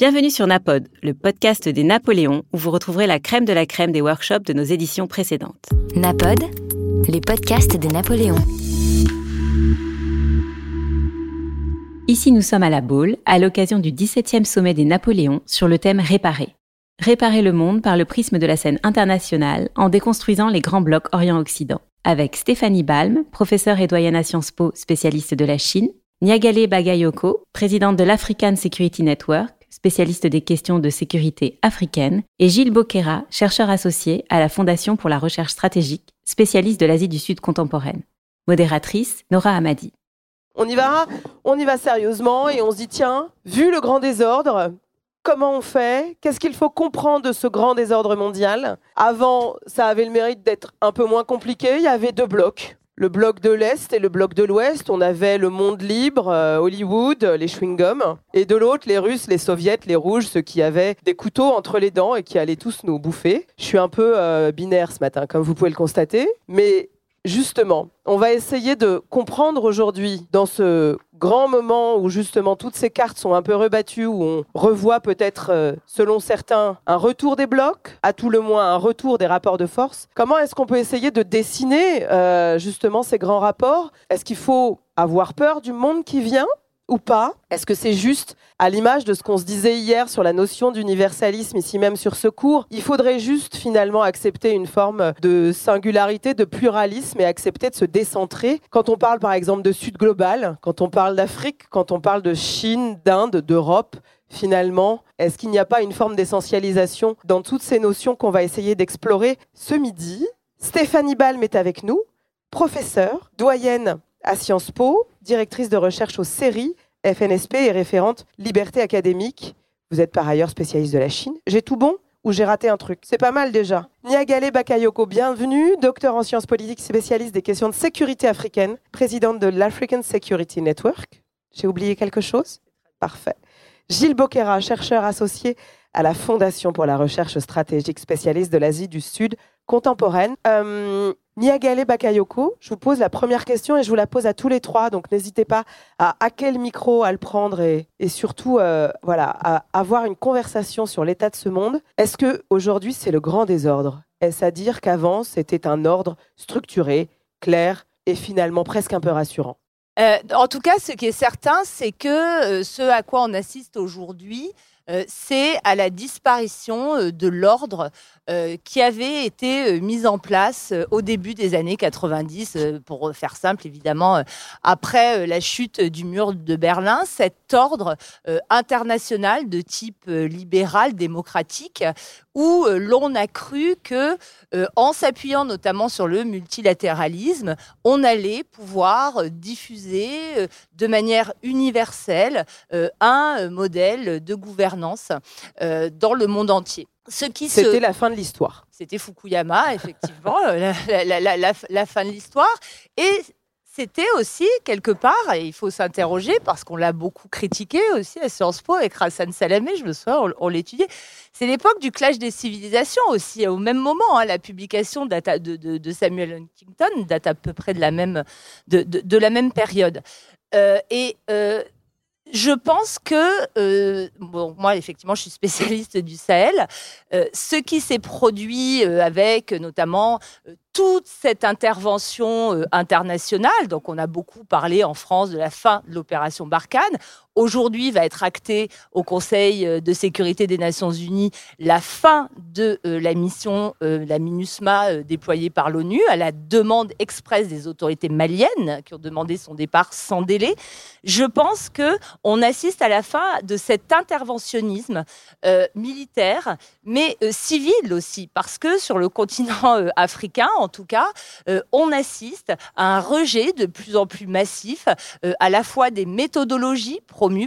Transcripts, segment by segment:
Bienvenue sur Napod, le podcast des Napoléons où vous retrouverez la crème de la crème des workshops de nos éditions précédentes. Napod, les podcasts des Napoléons. Ici, nous sommes à la Baule, à l'occasion du 17e sommet des Napoléons sur le thème Réparer. Réparer le monde par le prisme de la scène internationale en déconstruisant les grands blocs Orient-Occident. Avec Stéphanie Balm, professeure et doyenne à Sciences Po, spécialiste de la Chine, Niagale Bagayoko, présidente de l'African Security Network, spécialiste des questions de sécurité africaine, et Gilles Boquera, chercheur associé à la Fondation pour la recherche stratégique, spécialiste de l'Asie du Sud contemporaine. Modératrice, Nora Hamadi. On y va, on y va sérieusement et on se dit tiens, vu le grand désordre, comment on fait? Qu'est-ce qu'il faut comprendre de ce grand désordre mondial? Avant, ça avait le mérite d'être un peu moins compliqué. Il y avait deux blocs le bloc de l'Est et le bloc de l'Ouest. On avait le monde libre, euh, Hollywood, les chewing-gums. Et de l'autre, les Russes, les Soviets, les Rouges, ceux qui avaient des couteaux entre les dents et qui allaient tous nous bouffer. Je suis un peu euh, binaire ce matin, comme vous pouvez le constater. Mais justement, on va essayer de comprendre aujourd'hui, dans ce grand moment où justement toutes ces cartes sont un peu rebattues, où on revoit peut-être, euh, selon certains, un retour des blocs, à tout le moins un retour des rapports de force, comment est-ce qu'on peut essayer de dessiner euh, justement ces grands rapports? Est-ce qu'il faut avoir peur du monde qui vient? Ou pas Est-ce que c'est juste à l'image de ce qu'on se disait hier sur la notion d'universalisme, ici même sur ce cours Il faudrait juste finalement accepter une forme de singularité, de pluralisme et accepter de se décentrer. Quand on parle par exemple de Sud global, quand on parle d'Afrique, quand on parle de Chine, d'Inde, d'Europe, finalement Est-ce qu'il n'y a pas une forme d'essentialisation dans toutes ces notions qu'on va essayer d'explorer ce midi? Stéphanie Balm est avec nous, professeure, doyenne à Sciences Po, directrice de recherche au CERI, FNSP et référente liberté académique. Vous êtes par ailleurs spécialiste de la Chine. J'ai tout bon ou j'ai raté un truc? C'est pas mal déjà. Niagale Bakayoko, bienvenue, docteur en sciences politiques, spécialiste des questions de sécurité africaine, présidente de l'African Security Network. J'ai oublié quelque chose? Parfait. Gilles Boquera, chercheur associé à la Fondation pour la recherche stratégique spécialiste de l'Asie du Sud contemporaine. Euh, Niagale Bakayoko, je vous pose la première question et je vous la pose à tous les trois, donc n'hésitez pas à à quel micro à le prendre et, surtout euh, voilà, à avoir une conversation sur l'état de ce monde. Est-ce que aujourd'hui c'est le grand désordre? Est-ce à dire qu'avant c'était un ordre structuré, clair et finalement presque un peu rassurant? Euh, En tout cas, ce qui est certain, c'est que ce à quoi on assiste aujourd'hui, c'est à la disparition de l'ordre euh, qui avait été euh, mise en place euh, au début des années 90, pour faire simple évidemment, après la chute du mur de Berlin, cet ordre international de type libéral, démocratique, où l'on a cru que, en s'appuyant notamment sur le multilatéralisme, on allait pouvoir diffuser de manière universelle un modèle de gouvernance dans le monde entier. C'était la fin de l'histoire. C'était Fukuyama, effectivement, la, fin de l'histoire. Et c'était aussi, quelque part, et il faut s'interroger, parce qu'on l'a beaucoup critiqué aussi à Sciences Po avec Hassan Salamé, je me souviens, on, l'étudiait. C'est l'époque du clash des civilisations aussi. Au même moment, hein, la publication de, Samuel Huntington date à peu près de la même, de, la même période. Euh, et euh, je pense que, euh, bon, moi, effectivement, je suis spécialiste du Sahel. Euh, ce qui s'est produit euh, avec notamment toute cette intervention internationale, donc on a beaucoup parlé en France de la fin de l'opération Barkhane, aujourd'hui va être actée au Conseil de sécurité des Nations Unies la fin de la mission, la MINUSMA déployée par l'ONU, à la demande expresse des autorités maliennes qui ont demandé son départ sans délai. Je pense que on assiste à la fin de cet interventionnisme militaire, mais civil aussi, parce que sur le continent africain, en tout cas, euh, on assiste à un rejet de plus en plus massif euh, à la fois des méthodologies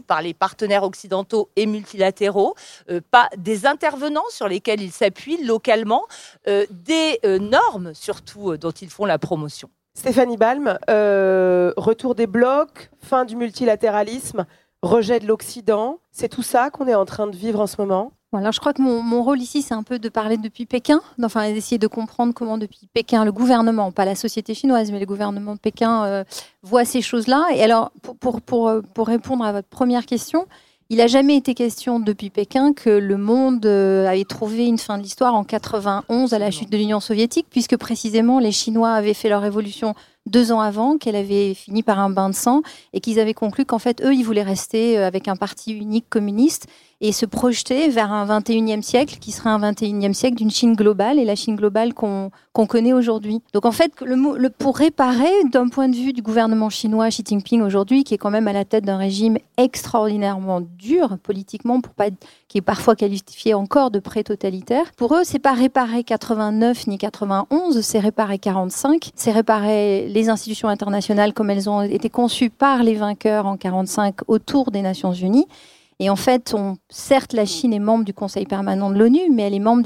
par les partenaires occidentaux et multilatéraux, euh, pas des intervenants sur lesquels ils s'appuient localement, des normes surtout dont ils font la promotion. Stéphanie Balm, retour des blocs, fin du multilatéralisme, rejet de l'Occident, c'est tout ça qu'on est en train de vivre en ce moment? Alors je crois que mon, rôle ici, c'est un peu de parler depuis Pékin, enfin d'essayer de comprendre comment depuis Pékin, le gouvernement, pas la société chinoise, mais le gouvernement de Pékin euh, voit ces choses-là. Et alors, pour, pour, pour, pour, répondre à votre première question, il n'a jamais été question depuis Pékin que le monde euh, avait trouvé une fin de l'histoire en 91 à la chute de l'Union soviétique, puisque précisément les Chinois avaient fait leur révolution deux ans avant, qu'elle avait fini par un bain de sang, et qu'ils avaient conclu qu'en fait, eux, ils voulaient rester euh, avec un parti unique communiste et se projeter vers un 21e siècle qui serait un 21e siècle d'une Chine globale et la Chine globale qu'on connaît aujourd'hui. Donc en fait, le, pour réparer, d'un point de vue du gouvernement chinois, Xi Jinping aujourd'hui, qui est quand même à la tête d'un régime extraordinairement dur politiquement, qui est parfois qualifié encore de pré-totalitaire, pour eux, c'est pas réparer 89 ni 91, c'est réparer 45, c'est réparer les institutions internationales comme elles ont été conçues par les vainqueurs en 45 autour des Nations Unies et en fait, certes, la Chine est membre du Conseil permanent de l'ONU, mais elle est membre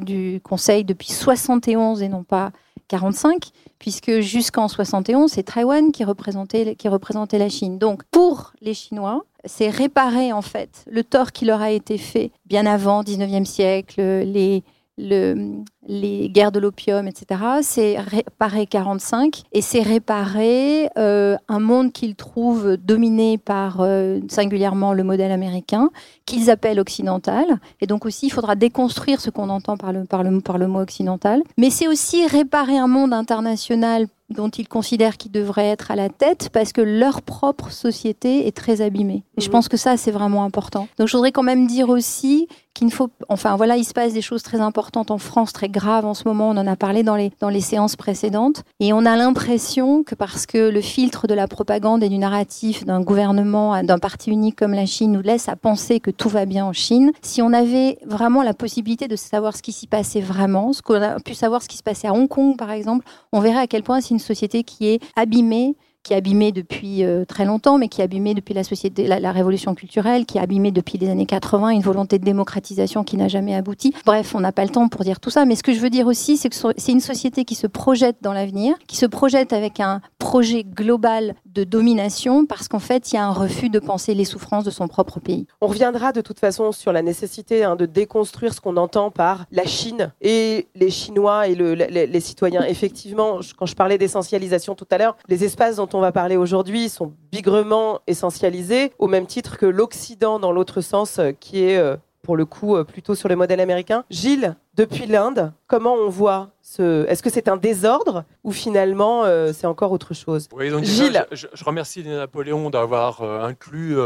du, Conseil depuis 71 et non pas 45, puisque jusqu'en 71, c'est Taïwan qui représentait, qui représentait la Chine. Donc, pour les Chinois, c'est réparer en fait le tort qui leur a été fait bien avant, 19e siècle, les, le, les guerres de l'opium, etc. C'est réparer 45 et c'est réparer euh, un monde qu'ils trouvent dominé par euh, singulièrement le modèle américain, qu'ils appellent occidental. Et donc aussi, il faudra déconstruire ce qu'on entend par le, par, le, par le mot occidental. Mais c'est aussi réparer un monde international dont ils considèrent qu'ils devraient être à la tête parce que leur propre société est très abîmée. Et je pense que ça, c'est vraiment important. Donc je voudrais quand même dire aussi qu'il faut... Enfin voilà, il se passe des choses très importantes en France, très grave en ce moment. On en a parlé dans les, dans les séances précédentes. Et on a l'impression que parce que le filtre de la propagande et du narratif d'un gouvernement, d'un parti unique comme la Chine nous laisse à penser que tout va bien en Chine, si on avait vraiment la possibilité de savoir ce qui s'y passait vraiment, ce qu'on a pu savoir ce qui se passait à Hong Kong par exemple, on verrait à quel point c'est une société qui est abîmée qui est abîmée depuis euh, très longtemps, mais qui est abîmée depuis la société, la, révolution culturelle, qui est abîmée depuis les années 80, une volonté de démocratisation qui n'a jamais abouti. Bref, on n'a pas le temps pour dire tout ça, mais ce que je veux dire aussi, c'est que c'est une société qui se projette dans l'avenir, qui se projette avec un projet global de domination, parce qu'en fait, il y a un refus de penser les souffrances de son propre pays. On reviendra de toute façon sur la nécessité hein, de déconstruire ce qu'on entend par la Chine et les Chinois et le, les, les citoyens. Effectivement, quand je parlais d'essentialisation tout à l'heure, les espaces dont on va parler aujourd'hui sont bigrement essentialisés, au même titre que l'Occident dans l'autre sens, euh, qui est euh, pour le coup euh, plutôt sur le modèle américain. Gilles, depuis l'Inde, comment on voit ce... Est-ce que c'est un désordre ou finalement c'est encore autre chose? Oui, donc Gilles, je, remercie Napoléon d'avoir inclus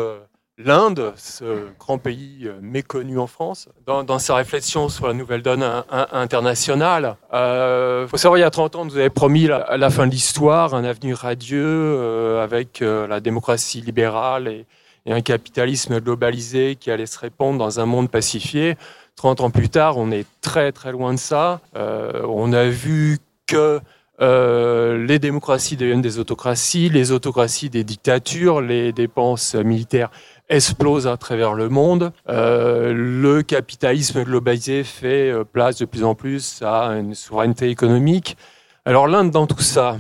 l'Inde, ce grand pays euh, méconnu en France, dans, sa réflexion sur la nouvelle donne internationale. Il euh, faut savoir, il y a 30 ans, nous avez promis à la fin de l'histoire un avenir radieux euh, avec la démocratie libérale et, un capitalisme globalisé qui allait se répandre dans un monde pacifié. 30 ans plus tard, on est très très loin de ça. on a vu que les démocraties deviennent des autocraties, les autocraties des dictatures, les dépenses militaires explose à travers le monde. Euh, le capitalisme globalisé fait euh, place de plus en plus à une souveraineté économique. Alors l'Inde dans tout ça,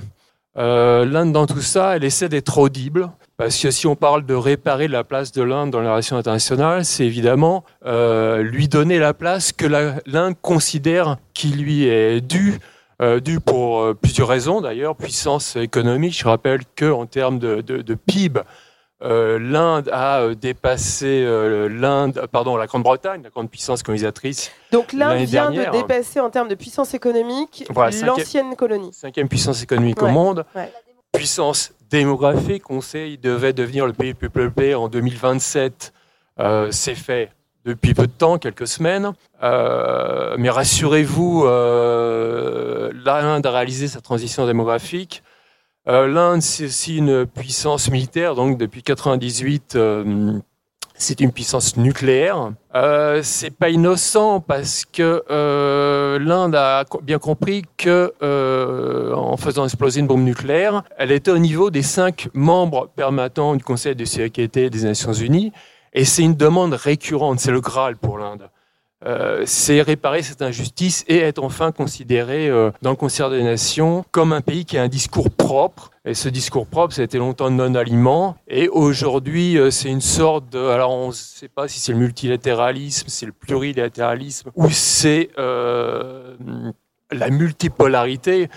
euh, l'Inde dans tout ça, elle essaie d'être audible. Parce que si on parle de réparer la place de l'Inde dans les relations internationales, c'est évidemment euh, lui donner la place que l'Inde considère qui lui est due, euh, due pour plusieurs raisons d'ailleurs, puissance économique. Je rappelle que en termes de, de, de PIB, euh, l'Inde a euh, dépassé euh, l'Inde, pardon, la Grande-Bretagne, la grande puissance colonisatrice. Donc l'Inde vient de dépasser en termes de puissance économique l'ancienne colonie. Cinquième puissance économique au monde. Puissance démographique, on sait, il devait devenir le pays le plus peuplé en 2027. C'est fait depuis peu de temps, quelques semaines. mais rassurez-vous, l'Inde a réalisé sa transition démographique. Euh, L'Inde, c'est aussi une puissance militaire, donc depuis 98, euh, c'est une puissance nucléaire. Euh, c'est pas innocent parce que euh, l'Inde a bien compris que euh, en faisant exploser une bombe nucléaire, elle était au niveau des cinq membres permanents du Conseil de sécurité des Nations Unies, et c'est une demande récurrente, c'est le Graal pour l'Inde. Euh, c'est réparer cette injustice et être enfin considéré euh, dans le concert des nations comme un pays qui a un discours propre. Et ce discours propre, ça a été longtemps non-aliment. Et aujourd'hui, euh, c'est une sorte de... Alors, on ne sait pas si c'est le multilatéralisme, c'est le plurilatéralisme, ou c'est la multipolarité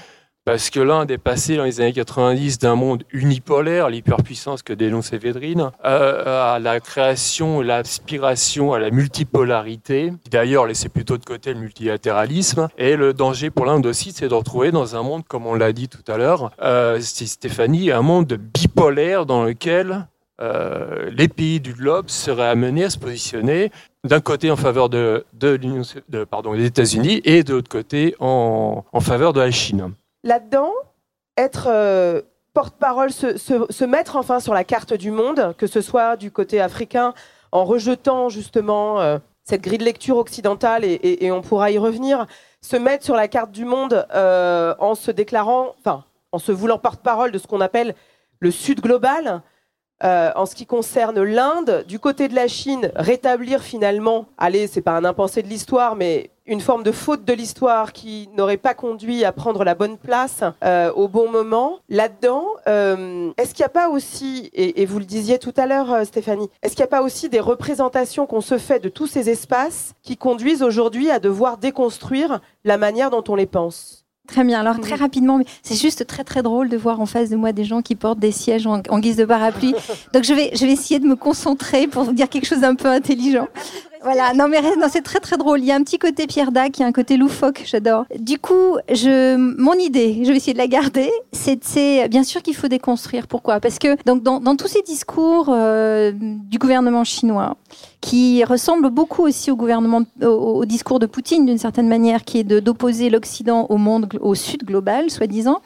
parce que l'Inde est passée dans les années 90 d'un monde unipolaire, l'hyperpuissance que dénonçait Védrine, euh, à la création, l'aspiration à la multipolarité, qui d'ailleurs laissait plutôt de côté le multilatéralisme. Et le danger pour l'Inde aussi, c'est de retrouver dans un monde, comme on l'a dit tout à l'heure, euh, Stéphanie, un monde bipolaire dans lequel euh, les pays du globe seraient amenés à se positionner d'un côté en faveur des États-Unis et de l'autre côté en, faveur de la Chine. Là-dedans, être euh, porte-parole, se, mettre enfin sur la carte du monde, que ce soit du côté africain, en rejetant justement euh, cette grille de lecture occidentale, et, on pourra y revenir, se mettre sur la carte du monde en se déclarant, en se voulant porte-parole de ce qu'on appelle le Sud global, euh, en ce qui concerne l'Inde, du côté de la Chine, rétablir finalement, allez, c'est pas un impensé de l'histoire, mais une forme de faute de l'histoire qui n'aurait pas conduit à prendre la bonne place euh, au bon moment. Là-dedans, euh, est-ce qu'il n'y a pas aussi, et, vous le disiez tout à l'heure, Stéphanie, est-ce qu'il n'y a pas aussi des représentations qu'on se fait de tous ces espaces qui conduisent aujourd'hui à devoir déconstruire la manière dont on les pense? Très bien. Alors très rapidement, c'est juste très très drôle de voir en face de moi des gens qui portent des sièges en, guise de parapluie. Donc je vais je vais essayer de me concentrer pour vous dire quelque chose d'un peu intelligent. Voilà, non mais non, c'est très très drôle. Il y a un petit côté Pierre Dac, il y a un côté loufoque, j'adore. Du coup, je, mon idée, je vais essayer de la garder, c'est bien sûr qu'il faut déconstruire. Pourquoi? Parce que donc dans, dans, tous ces discours euh, du gouvernement chinois, qui ressemblent beaucoup aussi au gouvernement, au, discours de Poutine d'une certaine manière, qui est d'opposer l'Occident au monde, au Sud global, soi-disant.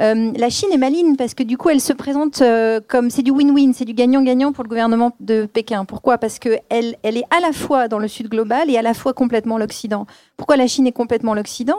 Euh, la Chine est maligne parce que du coup, elle se présente euh, comme c'est du win-win, c'est du gagnant-gagnant pour le gouvernement de Pékin. Pourquoi? Parce qu'elle elle est à la fois dans le Sud global et à la fois complètement l'Occident. Pourquoi la Chine est complètement l'Occident?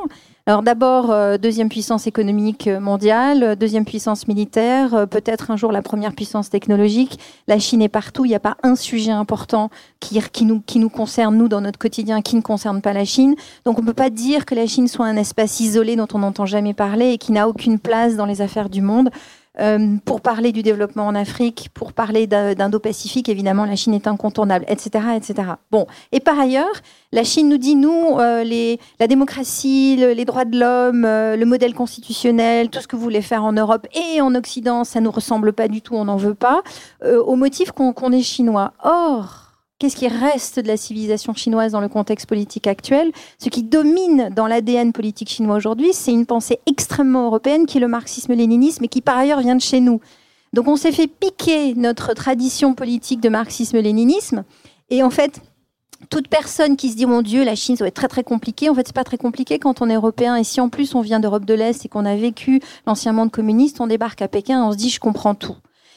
Alors d'abord, euh, deuxième puissance économique mondiale, deuxième puissance militaire, euh, peut-être un jour la première puissance technologique. La Chine est partout, il n'y a pas un sujet important qui, qui, nous, qui nous concerne, nous, dans notre quotidien, qui ne concerne pas la Chine. Donc on ne peut pas dire que la Chine soit un espace isolé dont on n'entend jamais parler et qui n'a aucune place dans les affaires du monde. Euh, pour parler du développement en Afrique, pour parler d'Indo-Pacifique, évidemment, la Chine est incontournable, etc., etc. Bon, et par ailleurs, la Chine nous dit nous, euh, les, la démocratie, les droits de l'homme, euh, le modèle constitutionnel, tout ce que vous voulez faire en Europe et en Occident, ça nous ressemble pas du tout, on n'en veut pas, au motif qu'on est chinois. Or Qu'est-ce qui reste de la civilisation chinoise dans le contexte politique actuel? Ce qui domine dans l'ADN politique chinois aujourd'hui, c'est une pensée extrêmement européenne qui est le marxisme-léninisme et qui par ailleurs vient de chez nous. Donc on s'est fait piquer notre tradition politique de marxisme-léninisme et en fait, toute personne qui se dit mon Dieu, la Chine, ça va être très très compliqué. En fait, c'est pas très compliqué quand on est européen. Et si en plus on vient d'Europe de l'Est et qu'on a vécu l'ancien monde communiste, on débarque à Pékin, on se dit je comprends tout.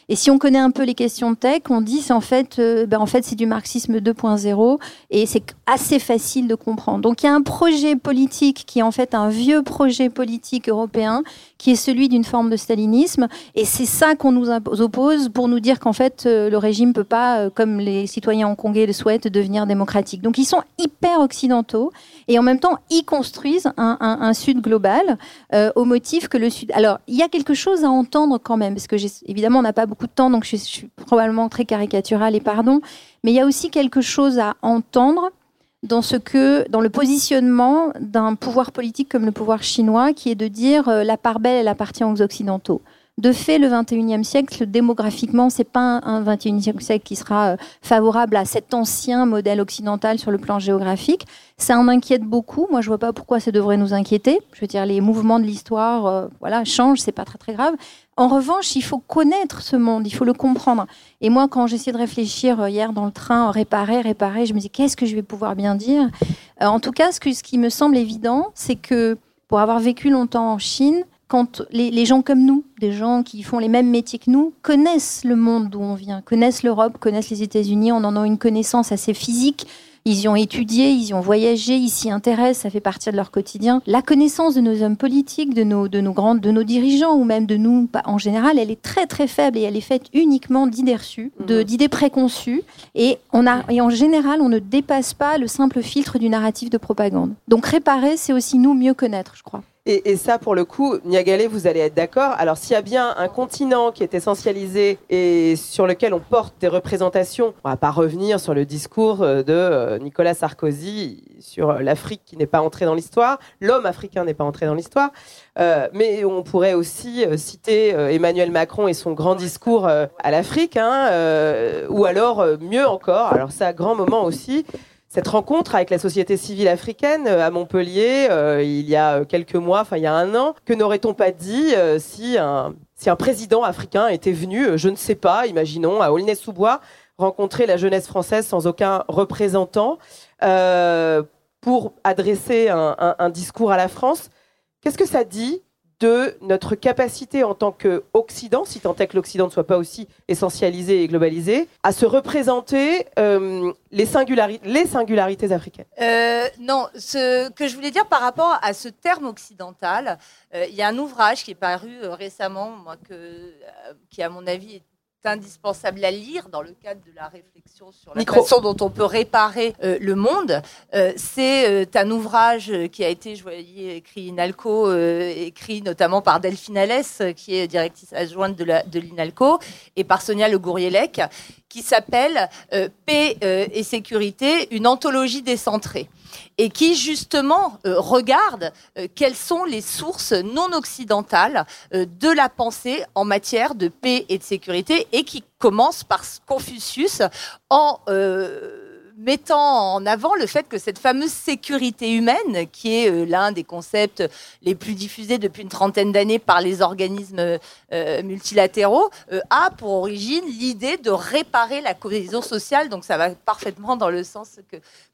Et si on connaît un peu les questions de tech, on dit c'est en fait, euh, ben en fait c'est du marxisme 2.0 et c'est assez facile de comprendre. Donc il y a un projet politique qui est en fait un vieux projet politique européen qui est celui d'une forme de stalinisme et c'est ça qu'on nous oppose pour nous dire qu'en fait euh, le régime peut pas, euh, comme les citoyens hongkongais le souhaitent, devenir démocratique. Donc ils sont hyper occidentaux et en même temps ils construisent un, un, un Sud global au motif que le Sud. Alors il y a quelque chose à entendre quand même parce que évidemment on n'a pas beaucoup de temps, donc je, suis probablement très caricaturale et pardon. Mais il y a aussi quelque chose à entendre dans ce que, dans le positionnement d'un pouvoir politique comme le pouvoir chinois, qui est de dire euh, la part belle, elle appartient aux occidentaux. De fait, le 21e siècle, démographiquement, c'est pas un 21e siècle qui sera euh, favorable à cet ancien modèle occidental sur le plan géographique. Ça en inquiète beaucoup. Moi, je vois pas pourquoi ça devrait nous inquiéter. Je veux dire, les mouvements de l'histoire, euh, voilà, changent, c'est pas très très grave. En revanche, il faut connaître ce monde, il faut le comprendre. Et moi, quand j'essayais de réfléchir euh, hier dans le train, réparer, réparer, je me dis qu'est-ce que je vais pouvoir bien dire? en tout cas, ce, ce qui me semble évident, c'est que pour avoir vécu longtemps en Chine, quand les, gens comme nous, des gens qui font les mêmes métiers que nous, connaissent le monde d'où on vient, connaissent l'Europe, connaissent les États-Unis, on en a une connaissance assez physique. Ils y ont étudié, ils y ont voyagé, ils s'y intéressent, ça fait partie de leur quotidien. La connaissance de nos hommes politiques, de nos, de nos grandes, de nos dirigeants ou même de nous en général, elle est très très faible et elle est faite uniquement d'idées reçues, mhm. d'idées préconçues. Et, on a, et en général, on ne dépasse pas le simple filtre du narratif de propagande. Donc réparer, c'est aussi nous mieux connaître, je crois. Et, ça, pour le coup, Niagalé, vous allez être d'accord. Alors, s'il y a bien un continent qui est essentialisé et sur lequel on porte des représentations, on va pas revenir sur le discours euh, de euh, Nicolas Sarkozy sur l'Afrique qui n'est pas entrée dans l'histoire, l'homme africain n'est pas entré dans l'histoire, euh, mais on pourrait aussi citer Emmanuel Macron et son grand discours à l'Afrique, hein, ou alors, mieux encore, alors ça, grand moment aussi, cette rencontre avec la société civile africaine euh, à Montpellier euh, il y a euh, quelques mois, enfin il y a un an, que n'aurait-on pas dit si, un, si un président africain était venu, je ne sais pas, imaginons, à Aulnay-sous-Bois, rencontrer la jeunesse française sans aucun représentant pour adresser un discours à la France? Qu'est-ce que ça dit de notre capacité en tant qu'Occident, si tant est que l'Occident ne soit pas aussi essentialisé et globalisé, à se représenter euh, les, singularités africaines. Euh, Non, ce que je voulais dire par rapport à ce terme occidental, euh, il y a un ouvrage qui est paru récemment, moi, qui à mon avis est indispensable à lire dans le cadre de la réflexion sur la façon dont on peut réparer euh, le monde. Euh, c'est euh, un ouvrage qui a été, je voyais, écrit INALCO, écrit notamment par Delphine Alès, qui est directrice adjointe de l'INALCO, et par Sonia Le Gourielec, qui s'appelle Paix et sécurité, une anthologie décentrée et qui justement euh, regarde euh, quelles sont les sources non occidentales euh, de la pensée en matière de paix et de sécurité et qui commence par Confucius en mettant en avant le fait que cette fameuse sécurité humaine, qui est l'un des concepts les plus diffusés depuis une trentaine d'années par les organismes multilatéraux, a pour origine l'idée de réparer la cohésion sociale. Donc ça va parfaitement dans le sens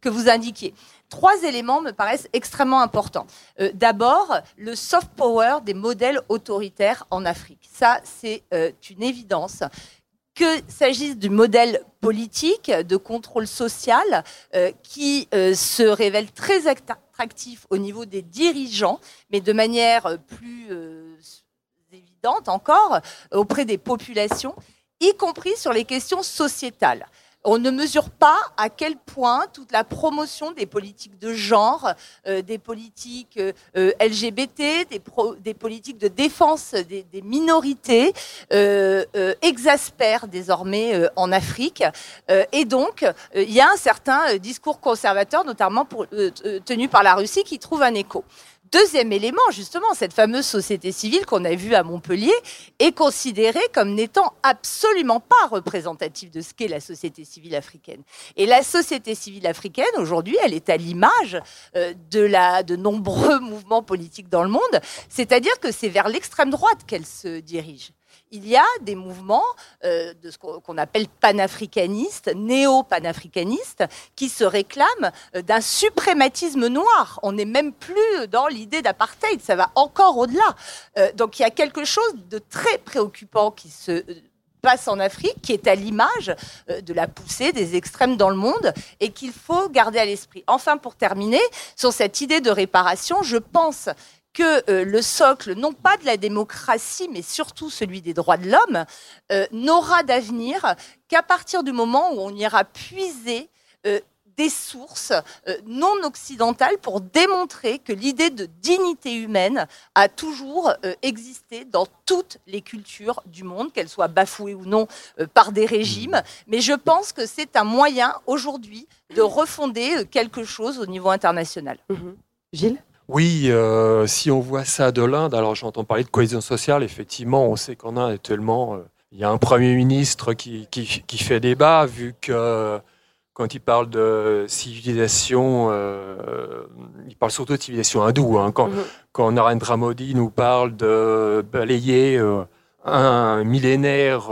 que vous indiquiez. Trois éléments me paraissent extrêmement importants. D'abord, le soft power des modèles autoritaires en Afrique. Ça, c'est une évidence qu'il s'agisse du modèle politique de contrôle social euh, qui euh, se révèle très attractif au niveau des dirigeants, mais de manière plus euh, évidente encore auprès des populations, y compris sur les questions sociétales on ne mesure pas à quel point toute la promotion des politiques de genre, euh, des politiques euh, LGBT, des, politiques de défense des, minorités euh, exaspère désormais en Afrique. et donc, il y a un certain discours conservateur, notamment tenu par la Russie, qui trouve un écho. Deuxième élément, justement, cette fameuse société civile qu'on a vue à Montpellier est considérée comme n'étant absolument pas représentative de ce qu'est la société civile africaine. Et la société civile africaine, aujourd'hui, elle est à l'image euh, de, de nombreux mouvements politiques dans le monde, c'est-à-dire que c'est vers l'extrême droite qu'elle se dirige il y a des mouvements euh, de ce qu'on appelle panafricanistes, néo-panafricanistes, qui se réclament euh, d'un suprématisme noir. On n'est même plus dans l'idée d'apartheid, ça va encore au-delà. Euh, donc il y a quelque chose de très préoccupant qui se passe en Afrique, qui est à l'image de la poussée des extrêmes dans le monde et qu'il faut garder à l'esprit. Enfin, pour terminer, sur cette idée de réparation, je pense que euh, le socle, non pas de la démocratie, mais surtout celui des droits de l'homme, euh, n'aura d'avenir qu'à partir du moment où on ira puiser euh, des sources non occidentales pour démontrer que l'idée de dignité humaine a toujours existé dans toutes les cultures du monde, qu'elles soient bafouées ou non par des régimes. Mais je pense que c'est un moyen aujourd'hui de refonder quelque chose au niveau international. Mmh Gilles? Oui, euh, si on voit ça de l'Inde, alors j'entends parler de cohésion sociale, effectivement, on sait qu'en Inde actuellement, euh, il y a un Premier ministre qui, qui, fait débat, vu que quand il parle de civilisation, euh, il parle surtout de civilisation hindoue. Hein. quand, mm-hmm. quand Narendra Modi nous parle de balayer un millénaire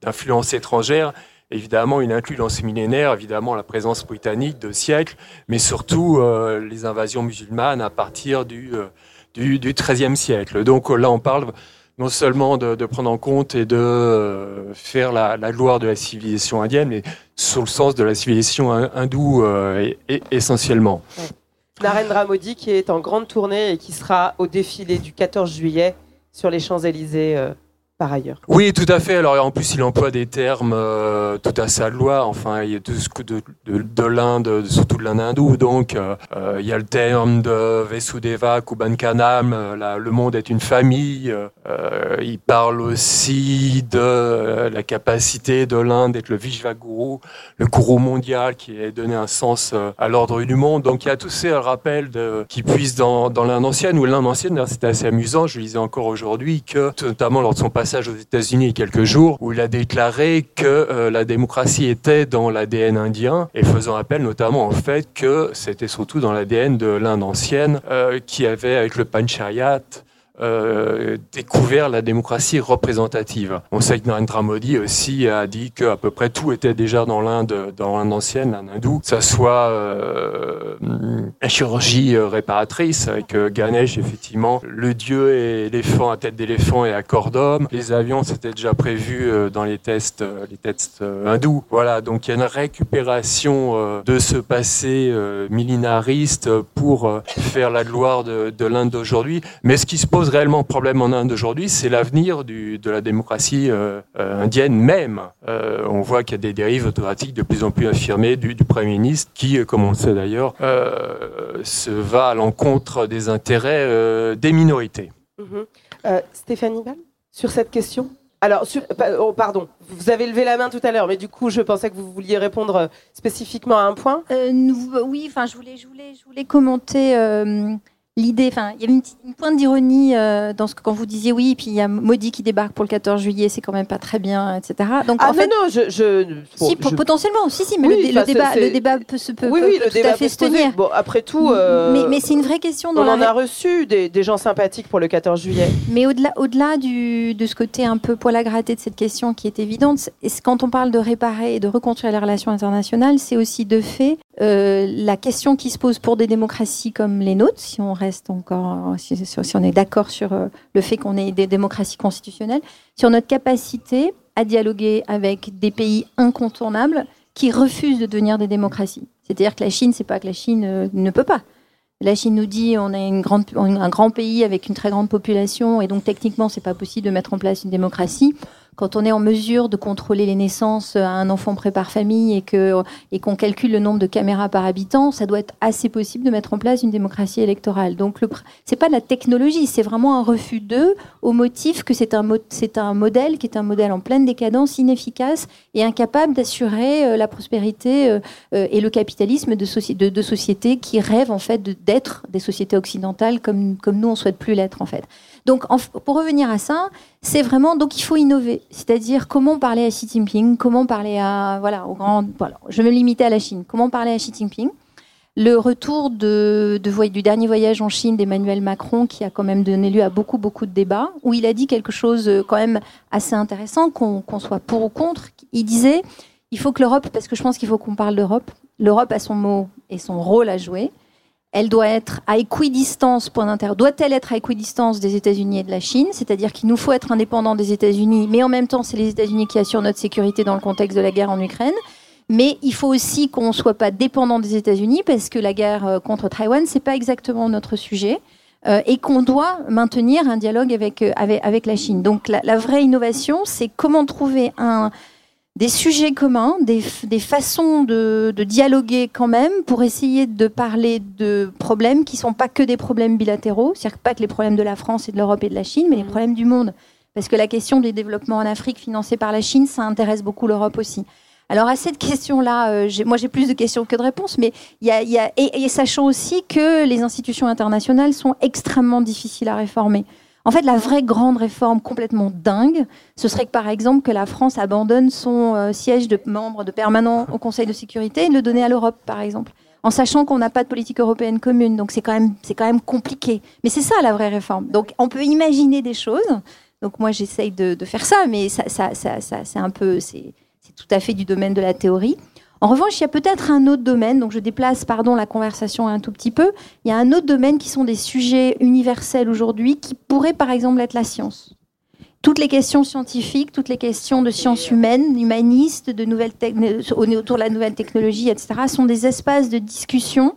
d'influence étrangère, Évidemment, une inclut dans ces millénaires, évidemment, la présence britannique de siècles, mais surtout euh, les invasions musulmanes à partir du, euh, du, XIIIe siècle. Donc là, on parle non seulement de, prendre en compte et de euh, faire la, gloire de la civilisation indienne, mais sur le sens de la civilisation hindoue essentiellement. Narendra Modi qui est en grande tournée et qui sera au défilé du 14 juillet sur les Champs-Élysées ailleurs. Oui, tout à fait. Alors en plus, il emploie des termes euh, tout à sa loi. Enfin, il y a tout ce que de, de, de l'Inde, surtout de l'Inde hindoue. Donc, euh, euh, il y a le terme de Vesudeva Kubankanam, là, le monde est une famille. Il parle aussi de la capacité de l'Inde d'être le Vishvaguru, le gourou mondial qui a donné un sens à l'ordre du monde. Donc, il y a tous ces rappels qui puissent dans, dans l'Inde ancienne, ou l'Inde ancienne, c'était assez amusant. Je lisais encore aujourd'hui que, notamment lors de son passage aux États-Unis il y a quelques jours, où il a déclaré que euh, la démocratie était dans l'ADN indien, et faisant appel notamment au fait que c'était surtout dans l'ADN de l'Inde ancienne, euh, qui avait, avec le Panchayat, euh, découvert la démocratie représentative. On sait que Narendra Modi aussi a dit que à peu près tout était déjà dans l'Inde, dans l'Inde ancienne, l'Inde hindoue, que ça soit euh, la chirurgie euh, réparatrice avec Ganesh, effectivement, le dieu et l'éléphant à tête d'éléphant et à corps d'homme. Les avions, c'était déjà prévu euh, dans les tests, euh, les tests hindous. Voilà, donc il y a une récupération de ce passé millénariste pour euh, faire la gloire de, de l'Inde d'aujourd'hui. Mais ce qui se pose réellement problème en Inde aujourd'hui, c'est l'avenir de la démocratie euh, euh, indienne même. On voit qu'il y a des dérives autocratiques de plus en plus affirmées du, Premier ministre qui, comme on le sait d'ailleurs, se va à l'encontre des intérêts des minorités. Euh, Stéphanie Ball, sur cette question? Alors, oh, pardon, vous avez levé la main tout à l'heure, mais du coup, je pensais que vous vouliez répondre euh, spécifiquement à un point. Euh, oui, enfin, je voulais, je voulais, je voulais commenter euh, l'idée. Enfin, il y avait une, petite- une pointe d'ironie euh, dans ce que quand vous disiez oui, et puis il y a Modi qui débarque pour le 14 juillet, c'est quand même pas très bien, etc. Donc Ah en fait, non, non, je... je- bon, si, je- potentiellement, si, si, mais Oui, le, le débat, le débat peut se peut, oui, oui, peut le tout à débat fait peut se tenir. Bon, après tout, euh, Mais, mais c'est une vraie question dans on la en a reçu des, des gens sympathiques pour le 14 juillet. Mais au-delà, au-delà du, de ce côté un peu poil à gratter de cette question qui est évidente, quand on parle de réparer et de reconstruire les relations internationales, c'est aussi de fait euh, la question qui se pose pour des démocraties comme les nôtres, si on reste encore, si, on est d'accord sur euh, le fait qu'on ait des démocraties constitutionnelles, sur notre capacité à dialoguer avec des pays incontournables qui refusent de devenir des démocraties. C'est-à-dire que la Chine, c'est pas que la Chine euh, ne peut pas. La Chine nous dit on est un grand pays avec une très grande population et donc techniquement c'est pas possible de mettre en place une démocratie. Quand on est en mesure de contrôler les naissances à un enfant près par famille et que et qu'on calcule le nombre de caméras par habitant, ça doit être assez possible de mettre en place une démocratie électorale. Donc le pr- c'est pas de la technologie, c'est vraiment un refus d'eux au motif que c'est un c'est un modèle qui est un modèle en pleine décadence, inefficace et incapable d'assurer euh, la prospérité euh, euh, et le capitalisme de, soci- de, de sociétés qui rêvent en fait d'être des sociétés occidentales comme, comme nous on souhaite plus l'être en fait. Donc pour revenir à ça, c'est vraiment donc il faut innover, c'est-à-dire comment parler à Xi Jinping, comment parler à voilà au grand voilà, je vais me limiter à la Chine, comment parler à Xi Jinping? Le retour de, du dernier voyage en Chine d'Emmanuel Macron, qui a quand même donné lieu à beaucoup, beaucoup de débats, où il a dit quelque chose euh, quand même assez intéressant, qu'on soit pour ou contre. Il disait, il faut que l'Europe, parce que je pense qu'il faut qu'on parle d'Europe, l'Europe a son mot et son rôle à jouer. Elle doit être à équidistance, point d'inter- doit-elle être à équidistance des États-Unis et de la Chine? C'est-à-dire qu'il nous faut être indépendants des États-Unis, mais en même temps, c'est les États-Unis qui assurent notre sécurité dans le contexte de la guerre en Ukraine. Mais il faut aussi qu'on ne soit pas dépendant des États-Unis, parce que la guerre euh, contre Taïwan, c'est pas exactement notre sujet. euh, et qu'on doit maintenir un dialogue avec, euh, avec, la Chine. Donc la vraie innovation, c'est comment trouver un, des sujets communs, des, façons de, de dialoguer quand même pour essayer de parler de problèmes qui sont pas que des problèmes bilatéraux, c'est-à-dire pas que les problèmes de la France et de l'Europe et de la Chine, mais les problèmes du monde. Parce que la question des développements en Afrique financés par la Chine, ça intéresse beaucoup l'Europe aussi. Alors à cette question-là, euh, moi j'ai plus de questions que de réponses, mais y a, il y a- et, et sachant aussi que les institutions internationales sont extrêmement difficiles à réformer. En fait, la vraie grande réforme complètement dingue, ce serait que par exemple que la France abandonne son euh, siège de membre de permanent au Conseil de sécurité et le donner à l'Europe, par exemple, en sachant qu'on n'a pas de politique européenne commune. Donc c'est quand même c'est quand même compliqué. Mais c'est ça la vraie réforme. Donc on peut imaginer des choses. Donc moi j'essaye de, faire ça, mais ça, ça, ça, ça- c'est un peu c'est tout à fait du domaine de la théorie. En revanche, il y a peut-être un autre domaine, donc je déplace pardon la conversation un tout petit peu. Il y a un autre domaine qui sont des sujets universels aujourd'hui, qui pourraient par exemple être la science. Toutes les questions scientifiques, toutes les questions de sciences humaines, humanistes, de nouvelles autour de la nouvelle technologie, etc., sont des espaces de discussion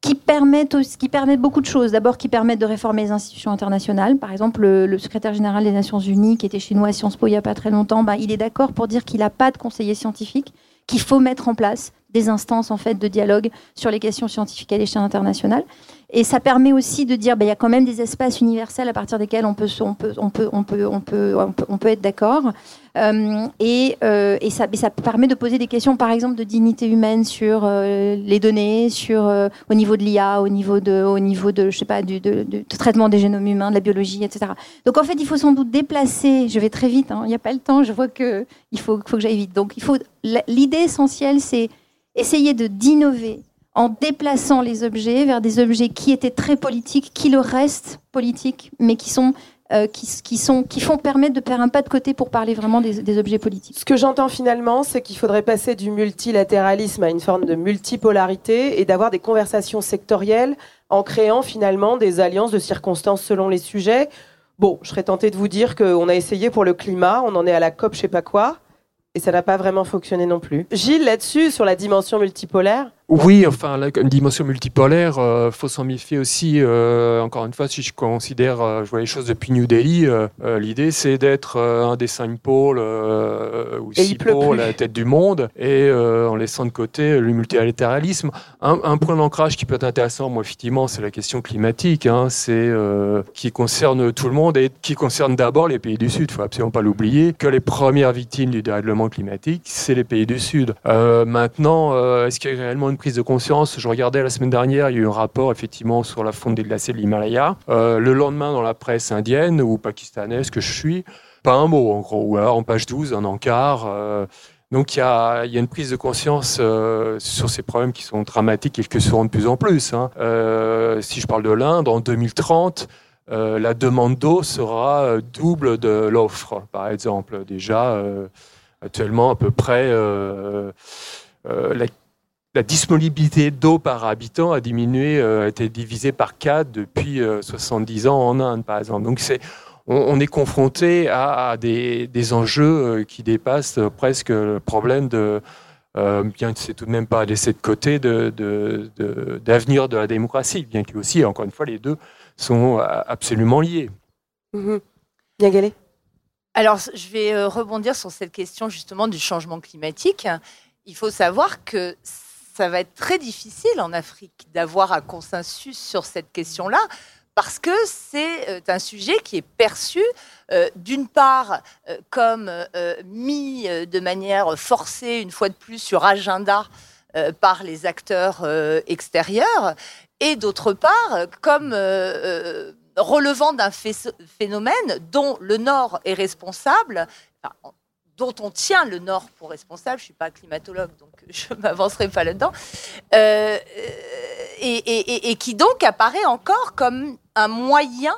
qui permettent, qui permettent beaucoup de choses. D'abord, qui permettent de réformer les institutions internationales. Par exemple, le, secrétaire général des Nations Unies, qui était chinois à Sciences Po il n'y a pas très longtemps, bah, il est d'accord pour dire qu'il n'a pas de conseiller scientifique, qu'il faut mettre en place des instances en fait de dialogue sur les questions scientifiques à l'échelle internationale. Et ça permet aussi de dire, bah, il y a quand même des espaces universels à partir desquels on peut, on peut, on peut, on peut, on peut, on peut, être d'accord. Euh, et, euh, et, ça, et ça permet de poser des questions, par exemple, de dignité humaine sur euh, les données, sur au niveau de l'IA, au niveau de, au niveau de, je sais pas, du, du traitement des génomes humains, de la biologie, etc. Donc en fait, il faut sans doute déplacer. Je vais très vite. hein, Il n'y a pas le temps. Je vois que il faut, faut que j'aille vite. Donc il faut. L'idée essentielle, c'est essayer de d'innover en déplaçant les objets vers des objets qui étaient très politiques, qui le restent politiques, mais qui sont euh, qui, qui sont qui font permettre de faire un pas de côté pour parler vraiment des, objets politiques. Ce que j'entends finalement, c'est qu'il faudrait passer du multilatéralisme à une forme de multipolarité et d'avoir des conversations sectorielles en créant finalement des alliances de circonstances selon les sujets. Bon, je serais tentée de vous dire qu'on a essayé pour le climat, on en est à la COP, je sais pas quoi, et ça n'a pas vraiment fonctionné non plus. Gilles, là-dessus, sur la dimension multipolaire, Oui, enfin, là, une dimension multipolaire, euh, faut s'en méfier aussi. euh, encore une fois, si je considère, euh, je vois les choses depuis New Delhi, euh, euh, l'idée c'est d'être euh, un des cinq pôles euh, ou il six pôles à la tête du monde, et euh, en laissant de côté le multilatéralisme. Un, un point d'ancrage qui peut être intéressant, moi, effectivement, c'est la question climatique, hein, c'est euh, qui concerne tout le monde et qui concerne d'abord les pays du Sud. Il faut absolument pas l'oublier que les premières victimes du dérèglement climatique, c'est les pays du Sud. Euh, maintenant, euh, est-ce qu'il y a réellement une prise de conscience Je regardais la semaine dernière, il y a eu un rapport effectivement sur la fonte des glaciers de l'Himalaya. Euh, le lendemain, dans la presse indienne ou pakistanaise que je suis, pas un mot en gros. Ou alors en page 12, un encart. euh, donc il y a, une prise de conscience euh, sur ces problèmes qui sont dramatiques et qui seront de plus en plus. hein. Euh, si je parle de l'Inde, en 2030, euh, la demande d'eau sera double de l'offre, par exemple. Déjà, actuellement, à peu près, la, la disponibilité d'eau par habitant a diminué, euh, a été divisée par 4 depuis euh, 70 ans en Inde, par exemple. Donc, c'est, on, on est confronté à, à des, des enjeux euh, qui dépassent euh, presque le problème de, euh, bien que c'est tout de même pas à laisser de côté, de, de- de- d'avenir de la démocratie, bien que aussi, encore une fois, les deux sont euh, absolument liés. Bien galé. Alors, je vais euh, rebondir sur cette question justement du changement climatique. Il faut savoir que ça va être très difficile en Afrique d'avoir un consensus sur cette question-là parce que c'est euh, un sujet qui est perçu euh, d'une part euh, comme mis de manière forcée une fois de plus sur agenda par les acteurs extérieurs et d'autre part comme relevant d'un phé- phénomène dont le Nord est responsable, dont on tient le Nord pour responsable. Je suis pas climatologue, donc je m'avancerai pas là-dedans. Euh, et- et qui donc apparaît encore comme un moyen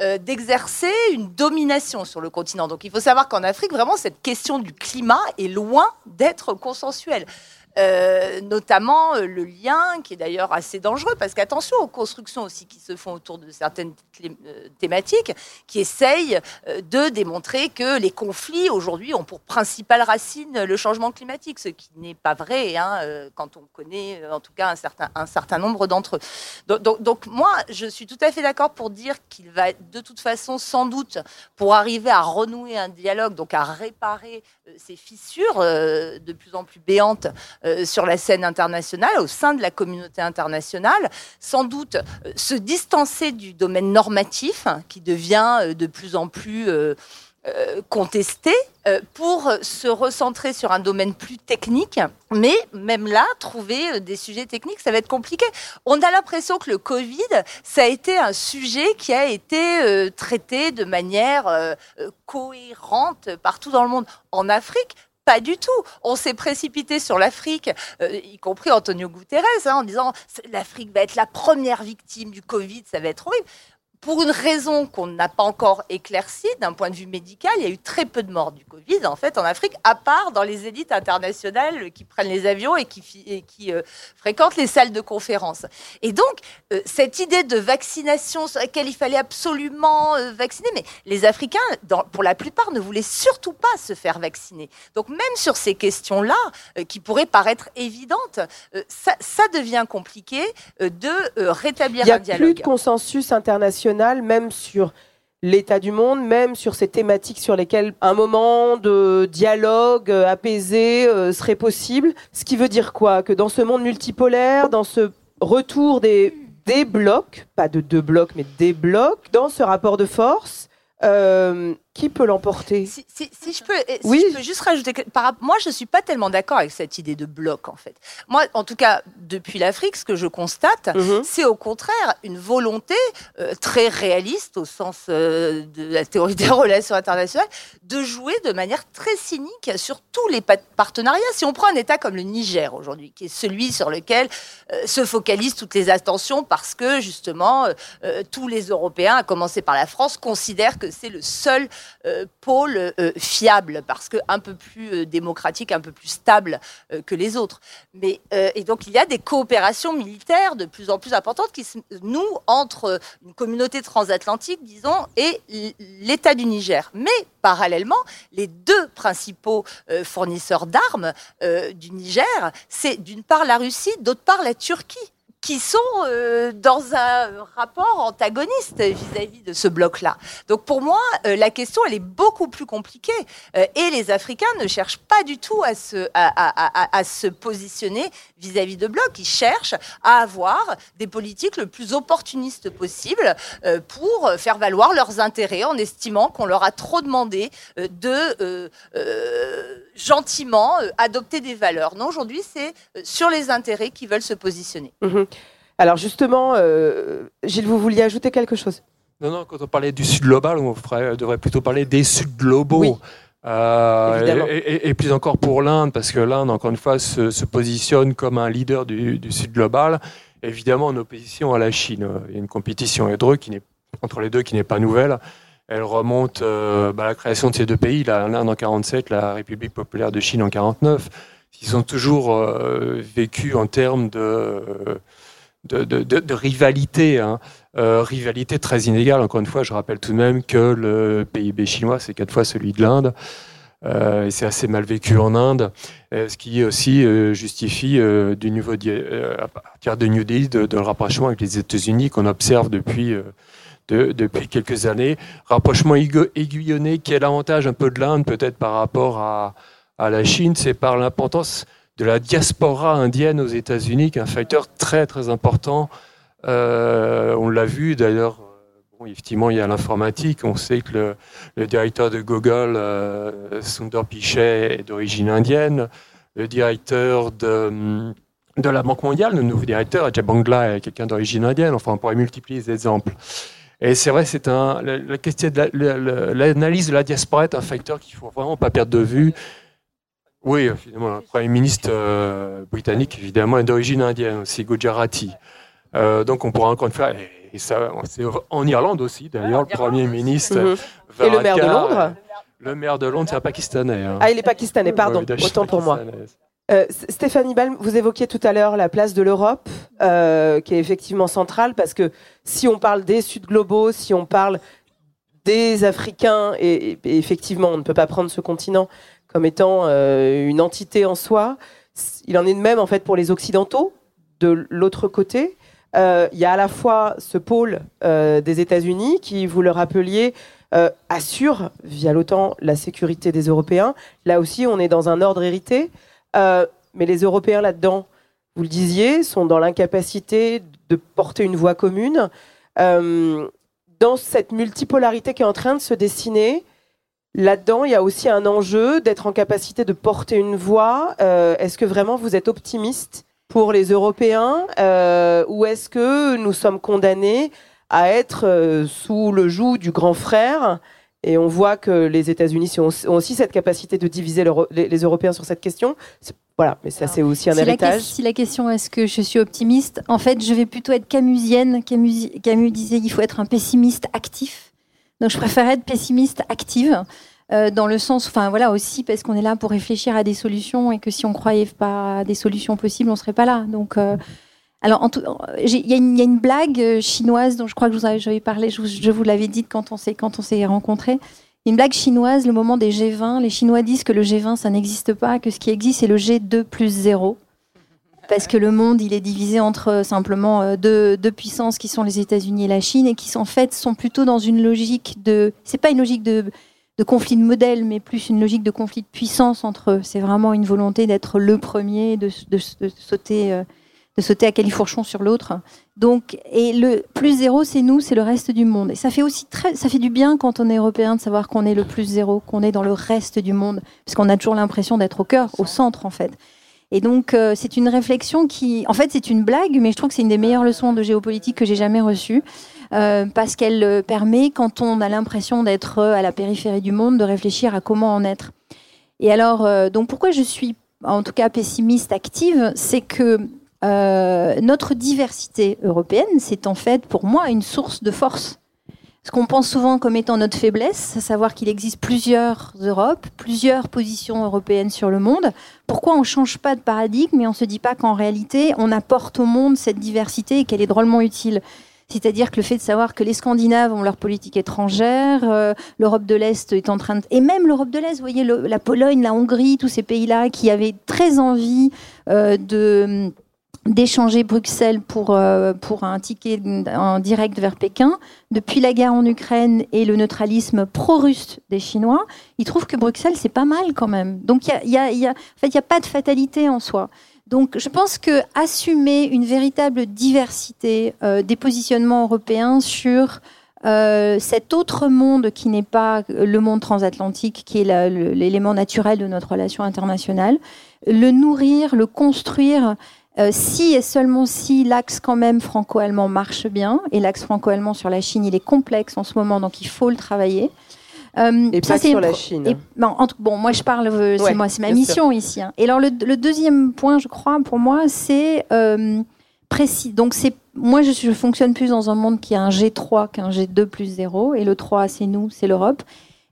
euh, d'exercer une domination sur le continent. Donc il faut savoir qu'en Afrique, vraiment, cette question du climat est loin d'être consensuelle. Euh, notamment euh, le lien qui est d'ailleurs assez dangereux parce qu'attention aux constructions aussi qui se font autour de certaines euh, thématiques qui essayent de démontrer que les conflits aujourd'hui ont pour principale racine le changement climatique, ce qui n'est pas vrai hein, quand on connaît en tout cas un certain, nombre d'entre eux. Donc, moi, je suis tout à fait d'accord pour dire qu'il va de toute façon sans doute pour arriver à renouer un dialogue, donc à réparer ces fissures de plus en plus béantes euh, sur la scène internationale, au sein de la communauté internationale, sans doute euh, se distancer du domaine normatif hein, qui devient euh, de plus en plus contesté pour se recentrer sur un domaine plus technique. Mais même là, trouver des sujets techniques, ça va être compliqué. On a l'impression que le Covid, ça a été un sujet qui a été traité de manière cohérente partout dans le monde. En Afrique, pas du tout. On s'est précipité sur l'Afrique, euh, y compris Antonio Guterres, hein, en disant l'Afrique va être la première victime du Covid, ça va être horrible. Pour une raison qu'on n'a pas encore éclaircie d'un point de vue médical, il y a eu très peu de morts du Covid en fait en Afrique, à part dans les élites internationales qui prennent les avions et qui, et qui euh, fréquentent les salles de conférence. Et donc euh, cette idée de vaccination sur laquelle il fallait absolument euh, vacciner, mais les Africains, dans, pour la plupart, ne voulaient surtout pas se faire vacciner. Donc même sur ces questions-là, qui pourraient paraître évidentes, ça, ça, devient compliqué de rétablir un dialogue. Il n'y a plus de consensus international, même sur l'état du monde, même sur ces thématiques sur lesquelles un moment de dialogue euh, apaisé euh, serait possible. Ce qui veut dire quoi? Que dans ce monde multipolaire, dans ce retour des, des blocs, pas de deux blocs, mais des blocs, dans ce rapport de force, euh, qui peut l'emporter si, je peux, oui. je peux juste rajouter, que, par, moi je suis pas tellement d'accord avec cette idée de bloc en fait. Moi, en tout cas, depuis l'Afrique, ce que je constate, mhm. c'est au contraire une volonté euh, très réaliste au sens euh, de la théorie des relations internationales de jouer de manière très cynique sur tous les partenariats. Si on prend un État comme le Niger aujourd'hui, qui est celui sur lequel se focalisent toutes les attentions parce que justement tous les Européens, à commencer par la France, considèrent que c'est le seul euh, pôle euh, fiable, parce que un peu plus euh, démocratique, un peu plus stable que les autres. Mais, et donc il y a des coopérations militaires de plus en plus importantes qui se nouent entre une communauté transatlantique, disons, et l'État du Niger. Mais parallèlement, les deux principaux fournisseurs d'armes du Niger, c'est d'une part la Russie, d'autre part la Turquie qui sont euh, dans un rapport antagoniste vis-à-vis de ce bloc-là. Donc pour moi, euh, la question, elle est beaucoup plus compliquée. Euh, et les Africains ne cherchent pas du tout à se, positionner vis-à-vis de blocs. Ils cherchent à avoir des politiques le plus opportunistes possible pour faire valoir leurs intérêts en estimant qu'on leur a trop demandé de gentiment adopter des valeurs. Non, aujourd'hui, c'est sur les intérêts qu'ils veulent se positionner. Mmh alors justement, euh, Gilles, vous vouliez ajouter quelque chose? Non, non, quand on parlait du Sud global, on devrait plutôt parler des Sud globaux. Euh, et, plus encore pour l'Inde, parce que l'Inde, encore une fois, se, positionne comme un leader du, Sud global, évidemment en opposition à la Chine. Il y a une compétition entre les deux qui n'est pas nouvelle. Elle remonte euh, bah, à la création de ces deux pays, l'Inde en 47, la République populaire de Chine en 49. Ils ont toujours vécu en termes de de, rivalité, hein. euh, rivalité très inégale. Encore une fois, je rappelle tout de même que le PIB chinois, c'est quatre fois celui de l'Inde. Euh, et c'est assez mal vécu en Inde, euh, ce qui aussi justifie du niveau à partir de New Deal de, de, rapprochement avec les États-Unis qu'on observe depuis depuis quelques années. Rapprochement aiguillonné qui est l'avantage un peu de l'Inde peut-être par rapport à, à la Chine, c'est par l'importance de la diaspora indienne aux États-Unis, qui est un facteur très très important. Euh, on l'a vu d'ailleurs. Euh, bon, effectivement, il y a l'informatique. On sait que le, directeur de Google, euh, Sundar Pichai, est d'origine indienne. Le directeur de, de la Banque mondiale, le nouveau directeur, Ajay Bangla, est quelqu'un d'origine indienne. Enfin, on pourrait multiplier les exemples. Et c'est vrai, c'est un, la, question de l'analyse de la diaspora est un facteur qu'il faut vraiment pas perdre de vue. Oui, finalement, le Premier ministre euh, britannique, évidemment, est d'origine indienne aussi, Gujarati. Euh, donc on pourra encore une fois, et ça, c'est en Irlande aussi, d'ailleurs, le Premier ministre. Mhm. et le maire de Londres Le maire de Londres, c'est un Pakistanais. Hein. Ah, il est Pakistanais, pardon, autant pour moi. Euh, Stéphanie Balm, vous évoquiez tout à l'heure la place de l'Europe, euh, qui est effectivement centrale, parce que si on parle des Sud globaux, si on parle des Africains, et effectivement, on ne peut pas prendre ce continent comme étant euh, une entité en soi. Il en est de même en fait pour les Occidentaux. De l'autre côté, euh, il y a à la fois ce pôle euh, des États-Unis qui, vous le rappeliez, assure via l'OTAN la sécurité des Européens. Là aussi, on est dans un ordre hérité. mais les Européens là-dedans, vous le disiez, sont dans l'incapacité de porter une voix commune. dans cette multipolarité qui est en train de se dessiner, Là-dedans, il y a aussi un enjeu d'être en capacité de porter une voix. Euh, est-ce que vraiment vous êtes optimiste pour les Européens euh, ou est-ce que nous sommes condamnés à être euh, sous le joug du grand frère? Et on voit que les États-Unis ont aussi cette capacité de diviser les, Européens sur cette question. Voilà, mais ça c'est aussi un si, la, héritage. si la question est-ce que je suis optimiste, en fait, je vais plutôt être camusienne. Camus, Camus disait qu'il faut être un pessimiste actif. Donc, je préfère être pessimiste active. euh, dans le sens, enfin voilà aussi parce qu'on est là pour réfléchir à des solutions et que si on croyait pas à des solutions possibles, on serait pas là. Donc, euh, alors il y, a une- blague euh, chinoise dont je crois que je vous avais parlé, je vous, l'avais dit quand on s'est quand on s'est rencontrés. Une blague chinoise, le moment des G20, les Chinois disent que le G20 ça n'existe pas, que ce qui existe c'est le G2 plus 0. Parce que le monde, il est divisé entre euh, simplement euh, deux, deux puissances qui sont les États-Unis et la Chine et qui en fait sont plutôt dans une logique de. C'est pas une logique de, de conflit de modèle, mais plus une logique de conflit de puissance entre eux. C'est vraiment une volonté d'être le premier, de, de- de sauter, euh, de sauter à califourchon sur l'autre. Donc, et le plus zéro, c'est nous, c'est le reste du monde. Et ça fait aussi très, ça fait du bien quand on est européen de savoir qu'on est le plus zéro, qu'on est dans le reste du monde, parce qu'on a toujours l'impression d'être au cœur, au centre en fait. Et donc, euh, c'est une réflexion qui, en fait, c'est une blague, mais je trouve que c'est une des meilleures leçons de géopolitique que j'ai jamais reçues, euh, parce qu'elle euh, permet, quand on a l'impression d'être à la périphérie du monde, de réfléchir à comment en être. Et alors, donc, pourquoi je suis, en tout cas, pessimiste active, c'est que notre diversité européenne, c'est en fait, pour moi, une source de force. Ce qu'on pense souvent comme étant notre faiblesse, à savoir qu'il existe plusieurs Europes, plusieurs positions européennes sur le monde. Pourquoi on ne change pas de paradigme et on ne se dit pas qu'en réalité, on apporte au monde cette diversité et qu'elle est drôlement utile? C'est-à-dire que le fait de savoir que les Scandinaves ont leur politique étrangère, euh, l'Europe de l'Est est en train de... Et même l'Europe de l'Est, vous voyez, la Pologne, la Hongrie, tous ces pays-là qui avaient très envie euh, de d'échanger Bruxelles pour, euh, pour un ticket en direct vers Pékin. Depuis la guerre en Ukraine et le neutralisme pro-russe des Chinois, ils trouvent que Bruxelles, c'est pas mal quand même. Donc, il y a, y a- y a- en fait, n'y a pas de fatalité en soi. Donc, je pense que assumer une véritable diversité euh, des positionnements européens sur euh, cet autre monde qui n'est pas le monde transatlantique, qui est l'élément naturel de notre relation internationale, le nourrir, le construire, euh, si et seulement si l'axe quand même franco-allemand marche bien, et l'axe franco-allemand sur la Chine, il est complexe en ce moment, donc il faut le travailler. Euh, Et ça, pas c'est sur la Chine. et, bon, en tout- bon, moi je parle, euh, c'est Ouais, moi, c'est ma mission ici. hein. Et alors le, le deuxième point, je crois, pour moi, c'est euh, précis. Donc c'est, moi je, je fonctionne plus dans un monde qui a un G3 qu'un G2 plus 0, et le 3 c'est nous, c'est l'Europe.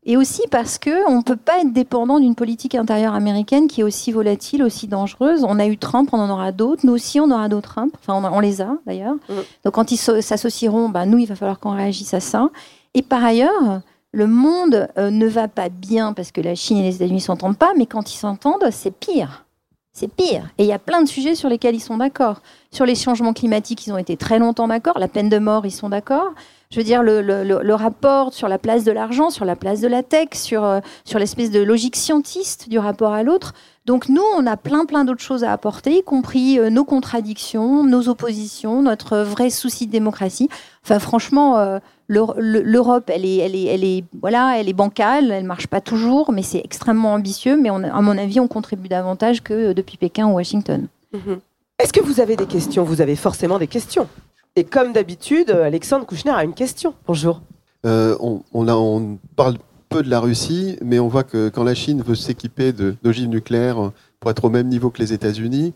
Et aussi parce que on peut pas être dépendant d'une politique intérieure américaine qui est aussi volatile, aussi dangereuse. On a eu Trump, on en aura d'autres. Nous aussi, on aura d'autres Trump. Enfin, on, on les a d'ailleurs. Mm. Donc quand ils so- s'associeront, bah, nous, il va falloir qu'on réagisse à ça. Et par ailleurs, le monde euh, ne va pas bien parce que la Chine et les États-Unis s'entendent pas, mais quand ils s'entendent, c'est pire. C'est pire. Et il y a plein de sujets sur lesquels ils sont d'accord. Sur les changements climatiques, ils ont été très longtemps d'accord. La peine de mort, ils sont d'accord. Je veux dire, le, le- rapport sur la place de l'argent, sur la place de la tech, sur, euh, sur l'espèce de logique scientiste du rapport à l'autre. Donc nous, on a plein, plein d'autres choses à apporter, y compris euh, nos contradictions, nos oppositions, notre vrai souci de démocratie. Enfin, franchement, euh, l'Eur- le- l'Europe, elle est, elle est, elle est, voilà, elle est bancale, elle marche pas toujours, mais c'est extrêmement ambitieux. Mais à mon avis, on contribue davantage que depuis Pékin ou Washington. Est-ce que vous avez des questions? Vous avez forcément des questions. Et comme d'habitude, Alexandre Kouchner a une question. Bonjour. Euh, on, on a- on parle peu de la Russie, mais on voit que quand la Chine veut s'équiper d'ogives nucléaires pour être au même niveau que les États-Unis,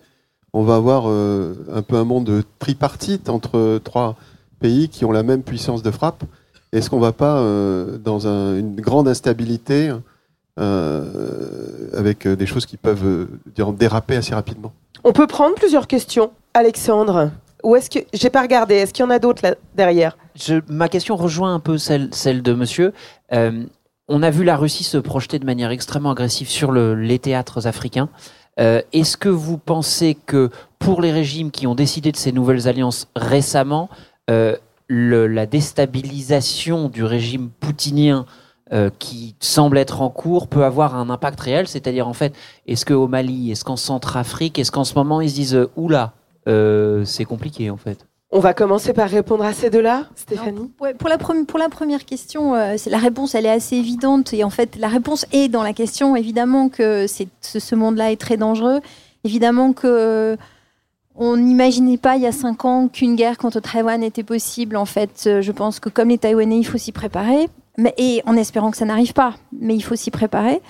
on va avoir euh, un peu un monde tripartite entre trois pays qui ont la même puissance de frappe. Est-ce qu'on ne va pas euh, dans un- une grande instabilité avec des choses qui peuvent déraper assez rapidement? On peut prendre plusieurs questions. Alexandre, ou est-ce que j'ai pas regardé Est-ce qu'il y en a d'autres là derrière? Ma question rejoint un peu celle, de monsieur. Euh, on a vu la Russie se projeter de manière extrêmement agressive sur le- les théâtres africains. Euh, Est-ce que vous pensez que pour les régimes qui ont décidé de ces nouvelles alliances récemment, euh, la déstabilisation du régime poutinien qui semble être en cours peut avoir un impact réel? C'est-à-dire, en fait, est-ce qu'au Mali, est-ce qu'en Centrafrique, est-ce qu'en ce moment, ils se disent Oula, euh, c'est compliqué, en fait On va commencer par répondre à ces deux-là, Stéphanie? Ouais, pour, la premi- pour la première question, euh, c'est- la réponse elle est assez évidente et en fait la réponse est dans la question. Évidemment que ce, ce monde-là est très dangereux. Évidemment que on n'imaginait pas il y a cinq ans qu'une guerre contre Taïwan était possible. En fait, euh, je pense que comme les Taïwanais, il faut s'y préparer, mais, et en espérant que ça n'arrive pas, mais il faut s'y préparer.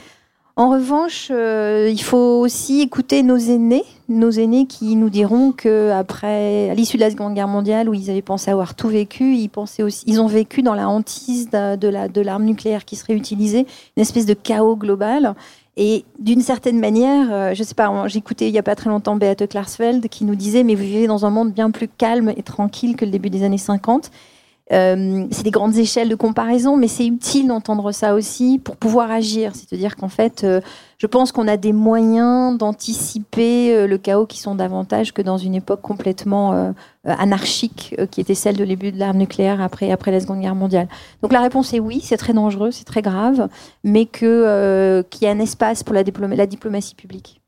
En revanche, euh, il faut aussi écouter nos aînés, nos aînés qui nous diront que après, à l'issue de la Seconde Guerre mondiale, où ils avaient pensé avoir tout vécu, ils pensaient aussi, ils ont vécu dans la hantise de, la de l'arme nucléaire qui serait utilisée, une espèce de chaos global. Et d'une certaine manière, euh, je sais pas, j'écoutais il y a pas très longtemps Beate Klarsfeld qui nous disait, mais vous vivez dans un monde bien plus calme et tranquille que le début des années 50. Euh, c'est des grandes échelles de comparaison, mais c'est utile d'entendre ça aussi pour pouvoir agir. C'est-à-dire qu'en fait, euh, je pense qu'on a des moyens d'anticiper euh, le chaos qui sont davantage que dans une époque complètement anarchique qui était celle de début de l'arme nucléaire après, après la Seconde Guerre mondiale. Donc la réponse est oui, c'est très dangereux, c'est très grave, mais qu'il y a un espace pour la diplomatie publique.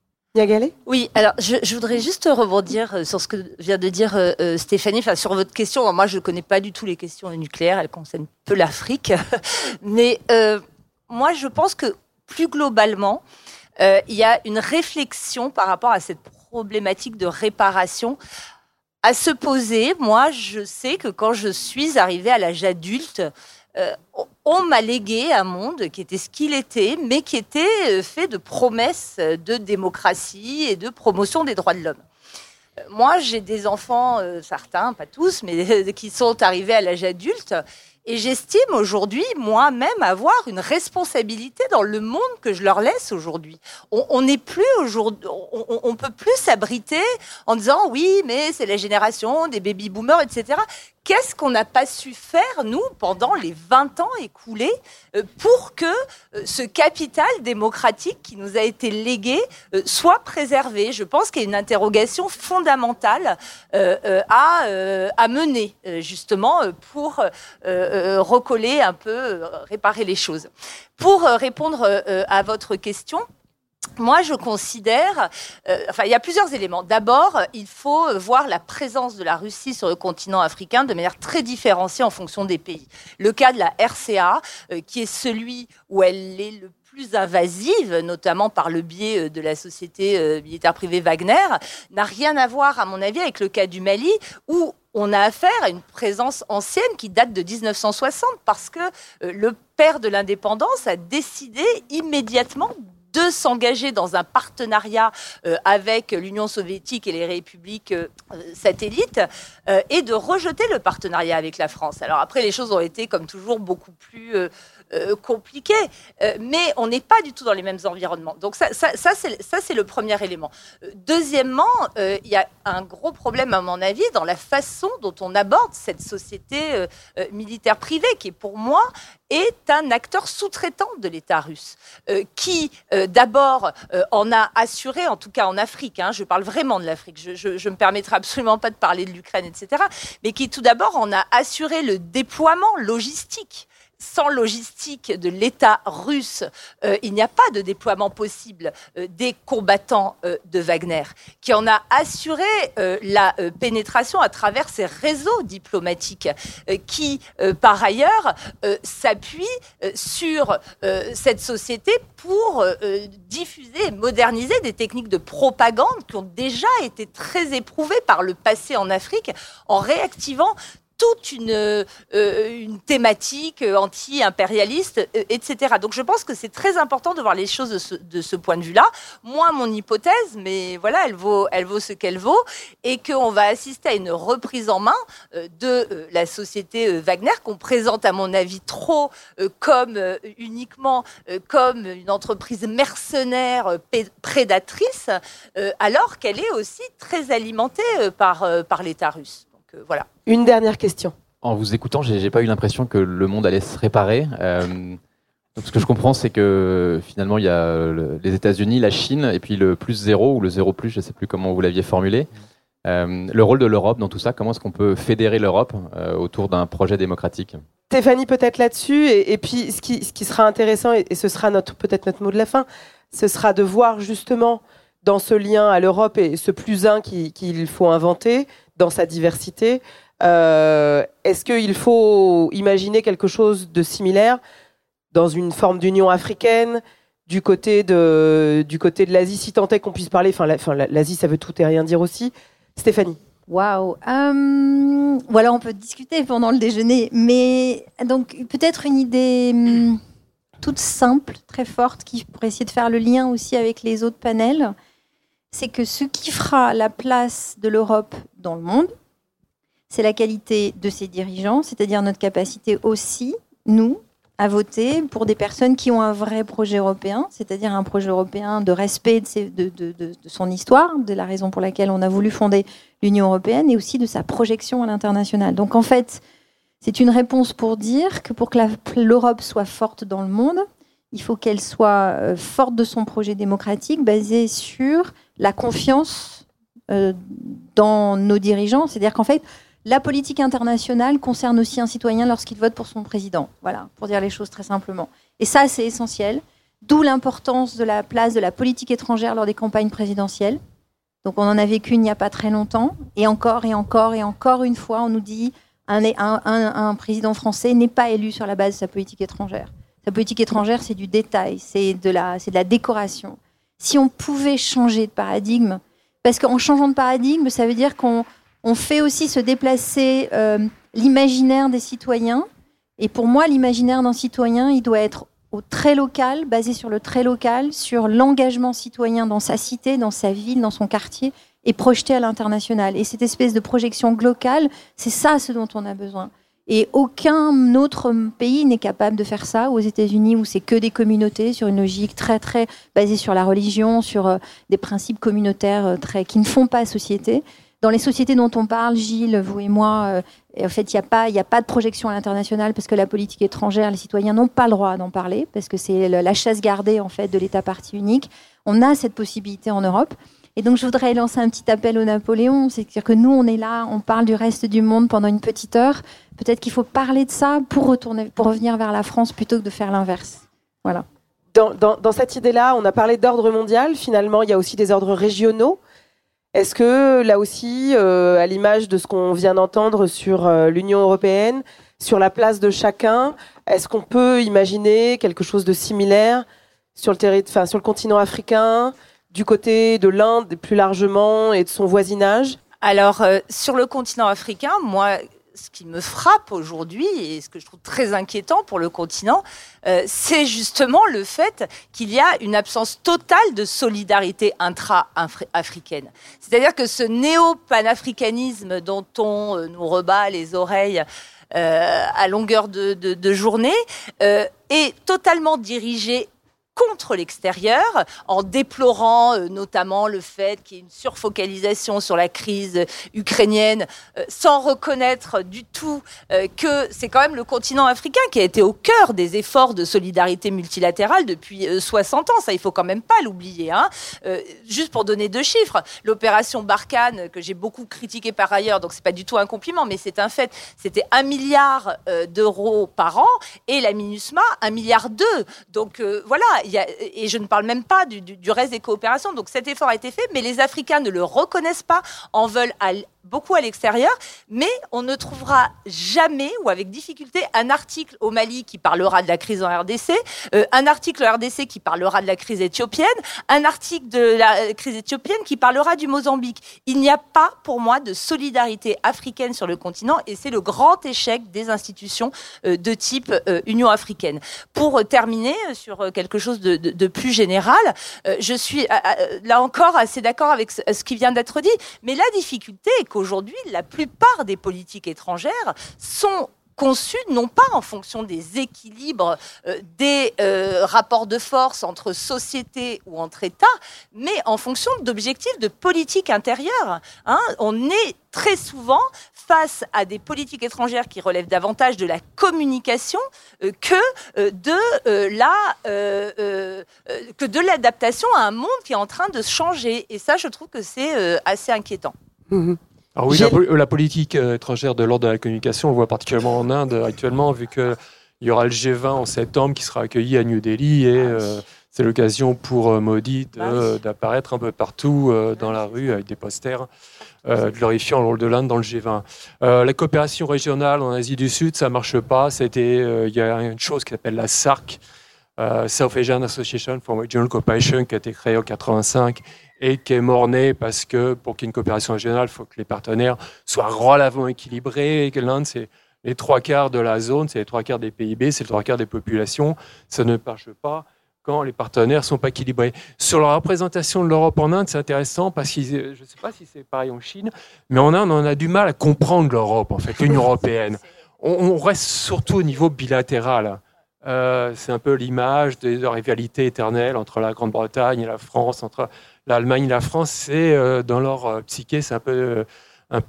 Oui, alors je, voudrais juste rebondir euh, sur ce que vient de dire euh, euh, Stéphanie, sur votre question. Moi, je ne connais pas du tout les questions nucléaires, elles concernent peu l'Afrique. Mais moi, je pense que plus globalement, il y a une réflexion par rapport à cette problématique de réparation à se poser. Moi, je sais que quand je suis arrivée à l'âge adulte, euh, on m'a légué un monde qui était ce qu'il était, mais qui était euh, fait de promesses de démocratie et de promotion des droits de l'homme. Euh, moi, j'ai des enfants, certains, pas tous, mais qui sont arrivés à l'âge adulte et j'estime aujourd'hui, moi-même, avoir une responsabilité dans le monde que je leur laisse aujourd'hui. On n'est plus aujourd'hui, on, peut plus s'abriter en disant oui, mais c'est la génération des baby boomers, etc. Qu'est-ce qu'on n'a pas su faire, nous, pendant les 20 ans écoulés, euh, pour que euh, ce capital démocratique qui nous a été légué euh, soit préservé? Je pense qu'il y a une interrogation fondamentale à, à mener, justement, pour recoller un peu, réparer les choses. Pour répondre à votre question, moi, je considère, euh, enfin, il y a plusieurs éléments. D'abord, il faut voir la présence de la Russie sur le continent africain de manière très différenciée en fonction des pays. Le cas de la RCA, euh, qui est celui où elle est le plus invasive, notamment par le biais euh, de la société militaire privée Wagner, n'a rien à voir, à mon avis, avec le cas du Mali, où on a affaire à une présence ancienne qui date de 1960, parce que le père de l'indépendance a décidé immédiatement de s'engager dans un partenariat euh, avec l'Union soviétique et les républiques euh, satellites euh, et de rejeter le partenariat avec la France. Alors après, les choses ont été, comme toujours, beaucoup plus euh, compliqué, euh, mais on n'est pas du tout dans les mêmes environnements. Donc ça, ça, c'est le premier élément. Euh, deuxièmement, il y a un gros problème, à mon avis, dans la façon dont on aborde cette société militaire privée, qui, pour moi, est un acteur sous-traitant de l'État russe, qui d'abord en a assuré, en tout cas en Afrique, hein, je parle vraiment de l'Afrique, je ne me permettrai absolument pas de parler de l'Ukraine, etc., mais qui tout d'abord en a assuré le déploiement logistique sans logistique de l'État russe, euh, il n'y a pas de déploiement possible euh, des combattants euh, de Wagner, qui en a assuré la pénétration à travers ses réseaux diplomatiques, qui, par ailleurs, s'appuient sur cette société pour diffuser et moderniser des techniques de propagande qui ont déjà été très éprouvées par le passé en Afrique, en réactivant toute une, euh, une thématique anti-impérialiste, euh, etc. Donc je pense que c'est très important de voir les choses de ce, de ce point de vue-là. Moi, mon hypothèse, mais voilà, elle vaut, elle vaut ce qu'elle vaut, et qu'on va assister à une reprise en main euh, de la société Wagner, qu'on présente, à mon avis, trop comme uniquement comme une entreprise mercenaire prédatrice, alors qu'elle est aussi très alimentée par, par l'État russe. Donc voilà. Une dernière question. En vous écoutant, j'ai pas eu l'impression que le monde allait se réparer. Euh, donc ce que je comprends, c'est que finalement, il y a les États-Unis, la Chine, et puis le plus zéro ou le zéro plus, je ne sais plus comment vous l'aviez formulé. Euh, le rôle de l'Europe dans tout ça, comment est-ce qu'on peut fédérer l'Europe euh, autour d'un projet démocratique? Stéphanie, peut-être là-dessus, et, puis ce qui, ce qui, sera intéressant, et, ce sera notre, peut-être notre mot de la fin, ce sera de voir justement dans ce lien à l'Europe et ce plus un qu'il faut inventer dans sa diversité, euh, est-ce qu'il faut imaginer quelque chose de similaire dans une forme d'union africaine du côté de, du côté de l'Asie, si tant est qu'on puisse parler, enfin l'Asie ça veut tout et rien dire aussi. Stéphanie Waouh. Euh, voilà, on peut discuter pendant le déjeuner, mais donc peut-être une idée. Hmm, toute simple, très forte, qui pour essayer de faire le lien aussi avec les autres panels. C'est que ce qui fera la place de l'Europe dans le monde, c'est la qualité de ses dirigeants, c'est-à-dire notre capacité aussi, nous, à voter pour des personnes qui ont un vrai projet européen, c'est-à-dire un projet européen de respect de, son histoire, de la raison pour laquelle on a voulu fonder l'Union européenne, et aussi de sa projection à l'international. Donc en fait, c'est une réponse pour dire que pour que l'Europe soit forte dans le monde, il faut qu'elle soit euh, forte de son projet démocratique basé sur la confiance euh, dans nos dirigeants. C'est-à-dire qu'en fait, la politique internationale concerne aussi un citoyen lorsqu'il vote pour son président. Voilà, pour dire les choses très simplement. Et ça, c'est essentiel. D'où l'importance de la place de la politique étrangère lors des campagnes présidentielles. Donc on en a vécu il n'y a pas très longtemps. Et encore et encore et encore une fois, on nous dit un, un, président français n'est pas élu sur la base de sa politique étrangère. Sa politique étrangère, c'est du détail, c'est de, la, de la décoration. Si on pouvait changer de paradigme, parce qu'en changeant de paradigme, ça veut dire qu'on on fait aussi se déplacer euh, l'imaginaire des citoyens. Et pour moi, l'imaginaire d'un citoyen, il doit être au très local, basé sur le très local, sur l'engagement citoyen dans sa cité, dans sa ville, dans son quartier, et projeté à l'international. Et cette espèce de projection locale, c'est ça ce dont on a besoin. Et aucun autre pays n'est capable de faire ça. Aux États-Unis, où c'est que des communautés, sur une logique très très basée sur la religion, sur euh, des principes communautaires euh, très qui ne font pas société. Dans les sociétés dont on parle, Gilles, vous et moi, euh, en fait, il n'y a, pas, a pas de projection à l'international parce que la politique étrangère, les citoyens n'ont pas le droit d'en parler parce que c'est la chasse gardée en fait de l'État parti unique. On a cette possibilité en Europe. Et donc, je voudrais lancer un petit appel au Napoléon. C'est-à-dire que nous, on est là, on parle du reste du monde pendant une petite heure. Peut-être qu'il faut parler de ça pour, retourner, pour revenir vers la France plutôt que de faire l'inverse. Voilà. Dans, cette idée-là, on a parlé d'ordre mondial. Finalement, il y a aussi des ordres régionaux. Est-ce que là aussi, euh, à l'image de ce qu'on vient d'entendre sur euh, l'Union européenne, sur la place de chacun, est-ce qu'on peut imaginer quelque chose de similaire sur le, sur le continent africain, du côté de l'Inde plus largement et de son voisinage Alors, euh, sur le continent africain, moi, ce qui me frappe aujourd'hui et ce que je trouve très inquiétant pour le continent, euh, c'est justement le fait qu'il y a une absence totale de solidarité intra-africaine. C'est-à-dire que ce néo-panafricanisme dont on euh, nous rebat les oreilles à longueur de, journée est totalement dirigé contre l'extérieur, en déplorant euh, notamment le fait qu'il y ait une surfocalisation sur la crise ukrainienne, euh, sans reconnaître du tout euh, que c'est quand même le continent africain qui a été au cœur des efforts de solidarité multilatérale depuis 60 ans. Ça, il faut quand même pas l'oublier. Hein. juste pour donner deux chiffres, l'opération Barkhane, que j'ai beaucoup critiqué par ailleurs, donc c'est pas du tout un compliment, mais c'est un fait, c'était un milliard d'euros par an, et la MINUSMA, un milliard deux. Donc voilà, et je ne parle même pas du, reste des coopérations. Donc cet effort a été fait, mais les Africains ne le reconnaissent pas, en veulent à, beaucoup à l'extérieur, mais on ne trouvera jamais ou avec difficulté un article au Mali qui parlera de la crise en RDC, euh, un article en RDC qui parlera de la crise éthiopienne, un article de la crise éthiopienne qui parlera du Mozambique. Il n'y a pas pour moi de solidarité africaine sur le continent et c'est le grand échec des institutions euh, de type euh, Union africaine. Pour terminer sur quelque chose de, plus général, je suis là encore assez d'accord avec ce qui vient d'être dit, mais la difficulté qu'aujourd'hui, la plupart des politiques étrangères sont conçues non pas en fonction des équilibres euh, des euh, rapports de force entre sociétés ou entre États, mais en fonction d'objectifs de politique intérieure. Hein. On est très souvent face à des politiques étrangères qui relèvent davantage de la communication euh, que de l'adaptation à un monde qui est en train de changer. Et ça, je trouve que c'est assez inquiétant. Mmh alors oui, la, politique euh, étrangère de l'ordre de la communication, on voit particulièrement en Inde actuellement, vu qu'il y aura le G20 en septembre qui sera accueilli à New Delhi et euh, c'est l'occasion pour euh, Modi bah d'apparaître un peu partout dans la rue avec des posters glorifiant le rôle de l'Inde dans le G20. la coopération régionale en Asie du Sud, ça marche pas. Il y a une chose qui s'appelle la SARC, South Asian Association for Regional Cooperation, qui a été créée en 85 et qui est mort-né parce que pour qu'il y ait une coopération régionale, il faut que les partenaires soient relativement équilibrés et que l'Inde, c'est les trois quarts de la zone, c'est les trois quarts des PIB, c'est les trois quarts des populations. Ça ne marche pas quand les partenaires sont pas équilibrés. Sur la représentation de l'Europe en Inde, c'est intéressant parce que je ne sais pas si c'est pareil en Chine, mais en Inde, on a du mal à comprendre l'Europe, en fait, l'Union européenne. On, reste surtout au niveau bilatéral. Euh, c'est un peu l'image de la rivalité éternelle entre la Grande-Bretagne et la France, entre l'Allemagne et la France. C'est euh, dans leur euh, psyché, c'est un peu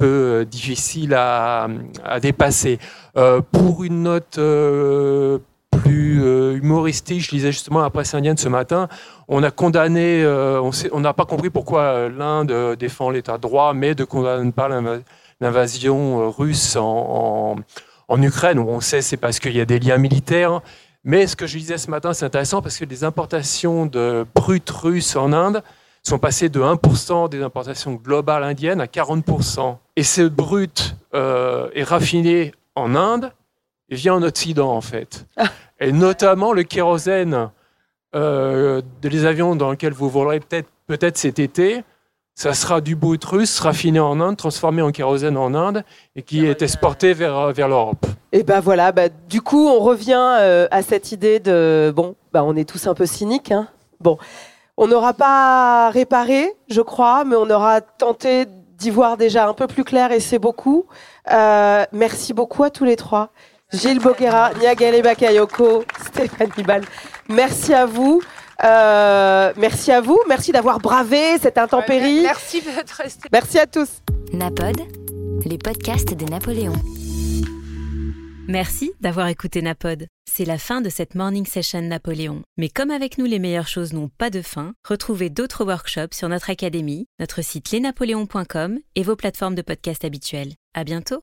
euh, difficile à, dépasser. Pour une note plus humoristique, je lisais justement la presse indienne ce matin, on a condamné, on n'a pas compris pourquoi l'Inde défend l'état de droit, mais ne condamne pas l'inva- l'invasion russe en, en, en Ukraine. On sait c'est parce qu'il y a des liens militaires. Mais ce que je disais ce matin, c'est intéressant parce que les importations de brut russe en Inde sont passées de 1% des importations globales indiennes à 40%. Et ce brut euh, est raffiné en Inde et vient en Occident, en fait. Et notamment le kérosène euh, des avions dans lesquels vous volerez peut-être peut-être cet été, ça sera du brut russe raffiné en Inde, transformé en kérosène en Inde et qui est exporté vers, vers l'Europe. Et ben voilà, bah, du coup, on revient euh, à cette idée de bon, bah, on est tous un peu cyniques. Hein bon, on n'aura pas réparé, je crois, mais on aura tenté d'y voir déjà un peu plus clair et c'est beaucoup. Euh, merci beaucoup à tous les trois. Gilles Boguera, Niagale Bakayoko, Stéphanie Ball. Merci à vous. Euh, merci à vous. Merci d'avoir bravé cette intempérie. Merci d'être resté. Merci à tous. Napod, les podcasts de Napoléon. Merci d'avoir écouté Napod. C'est la fin de cette morning session Napoléon. Mais comme avec nous les meilleures choses n'ont pas de fin, retrouvez d'autres workshops sur notre académie, notre site lesnapoléons.com et vos plateformes de podcast habituelles. À bientôt!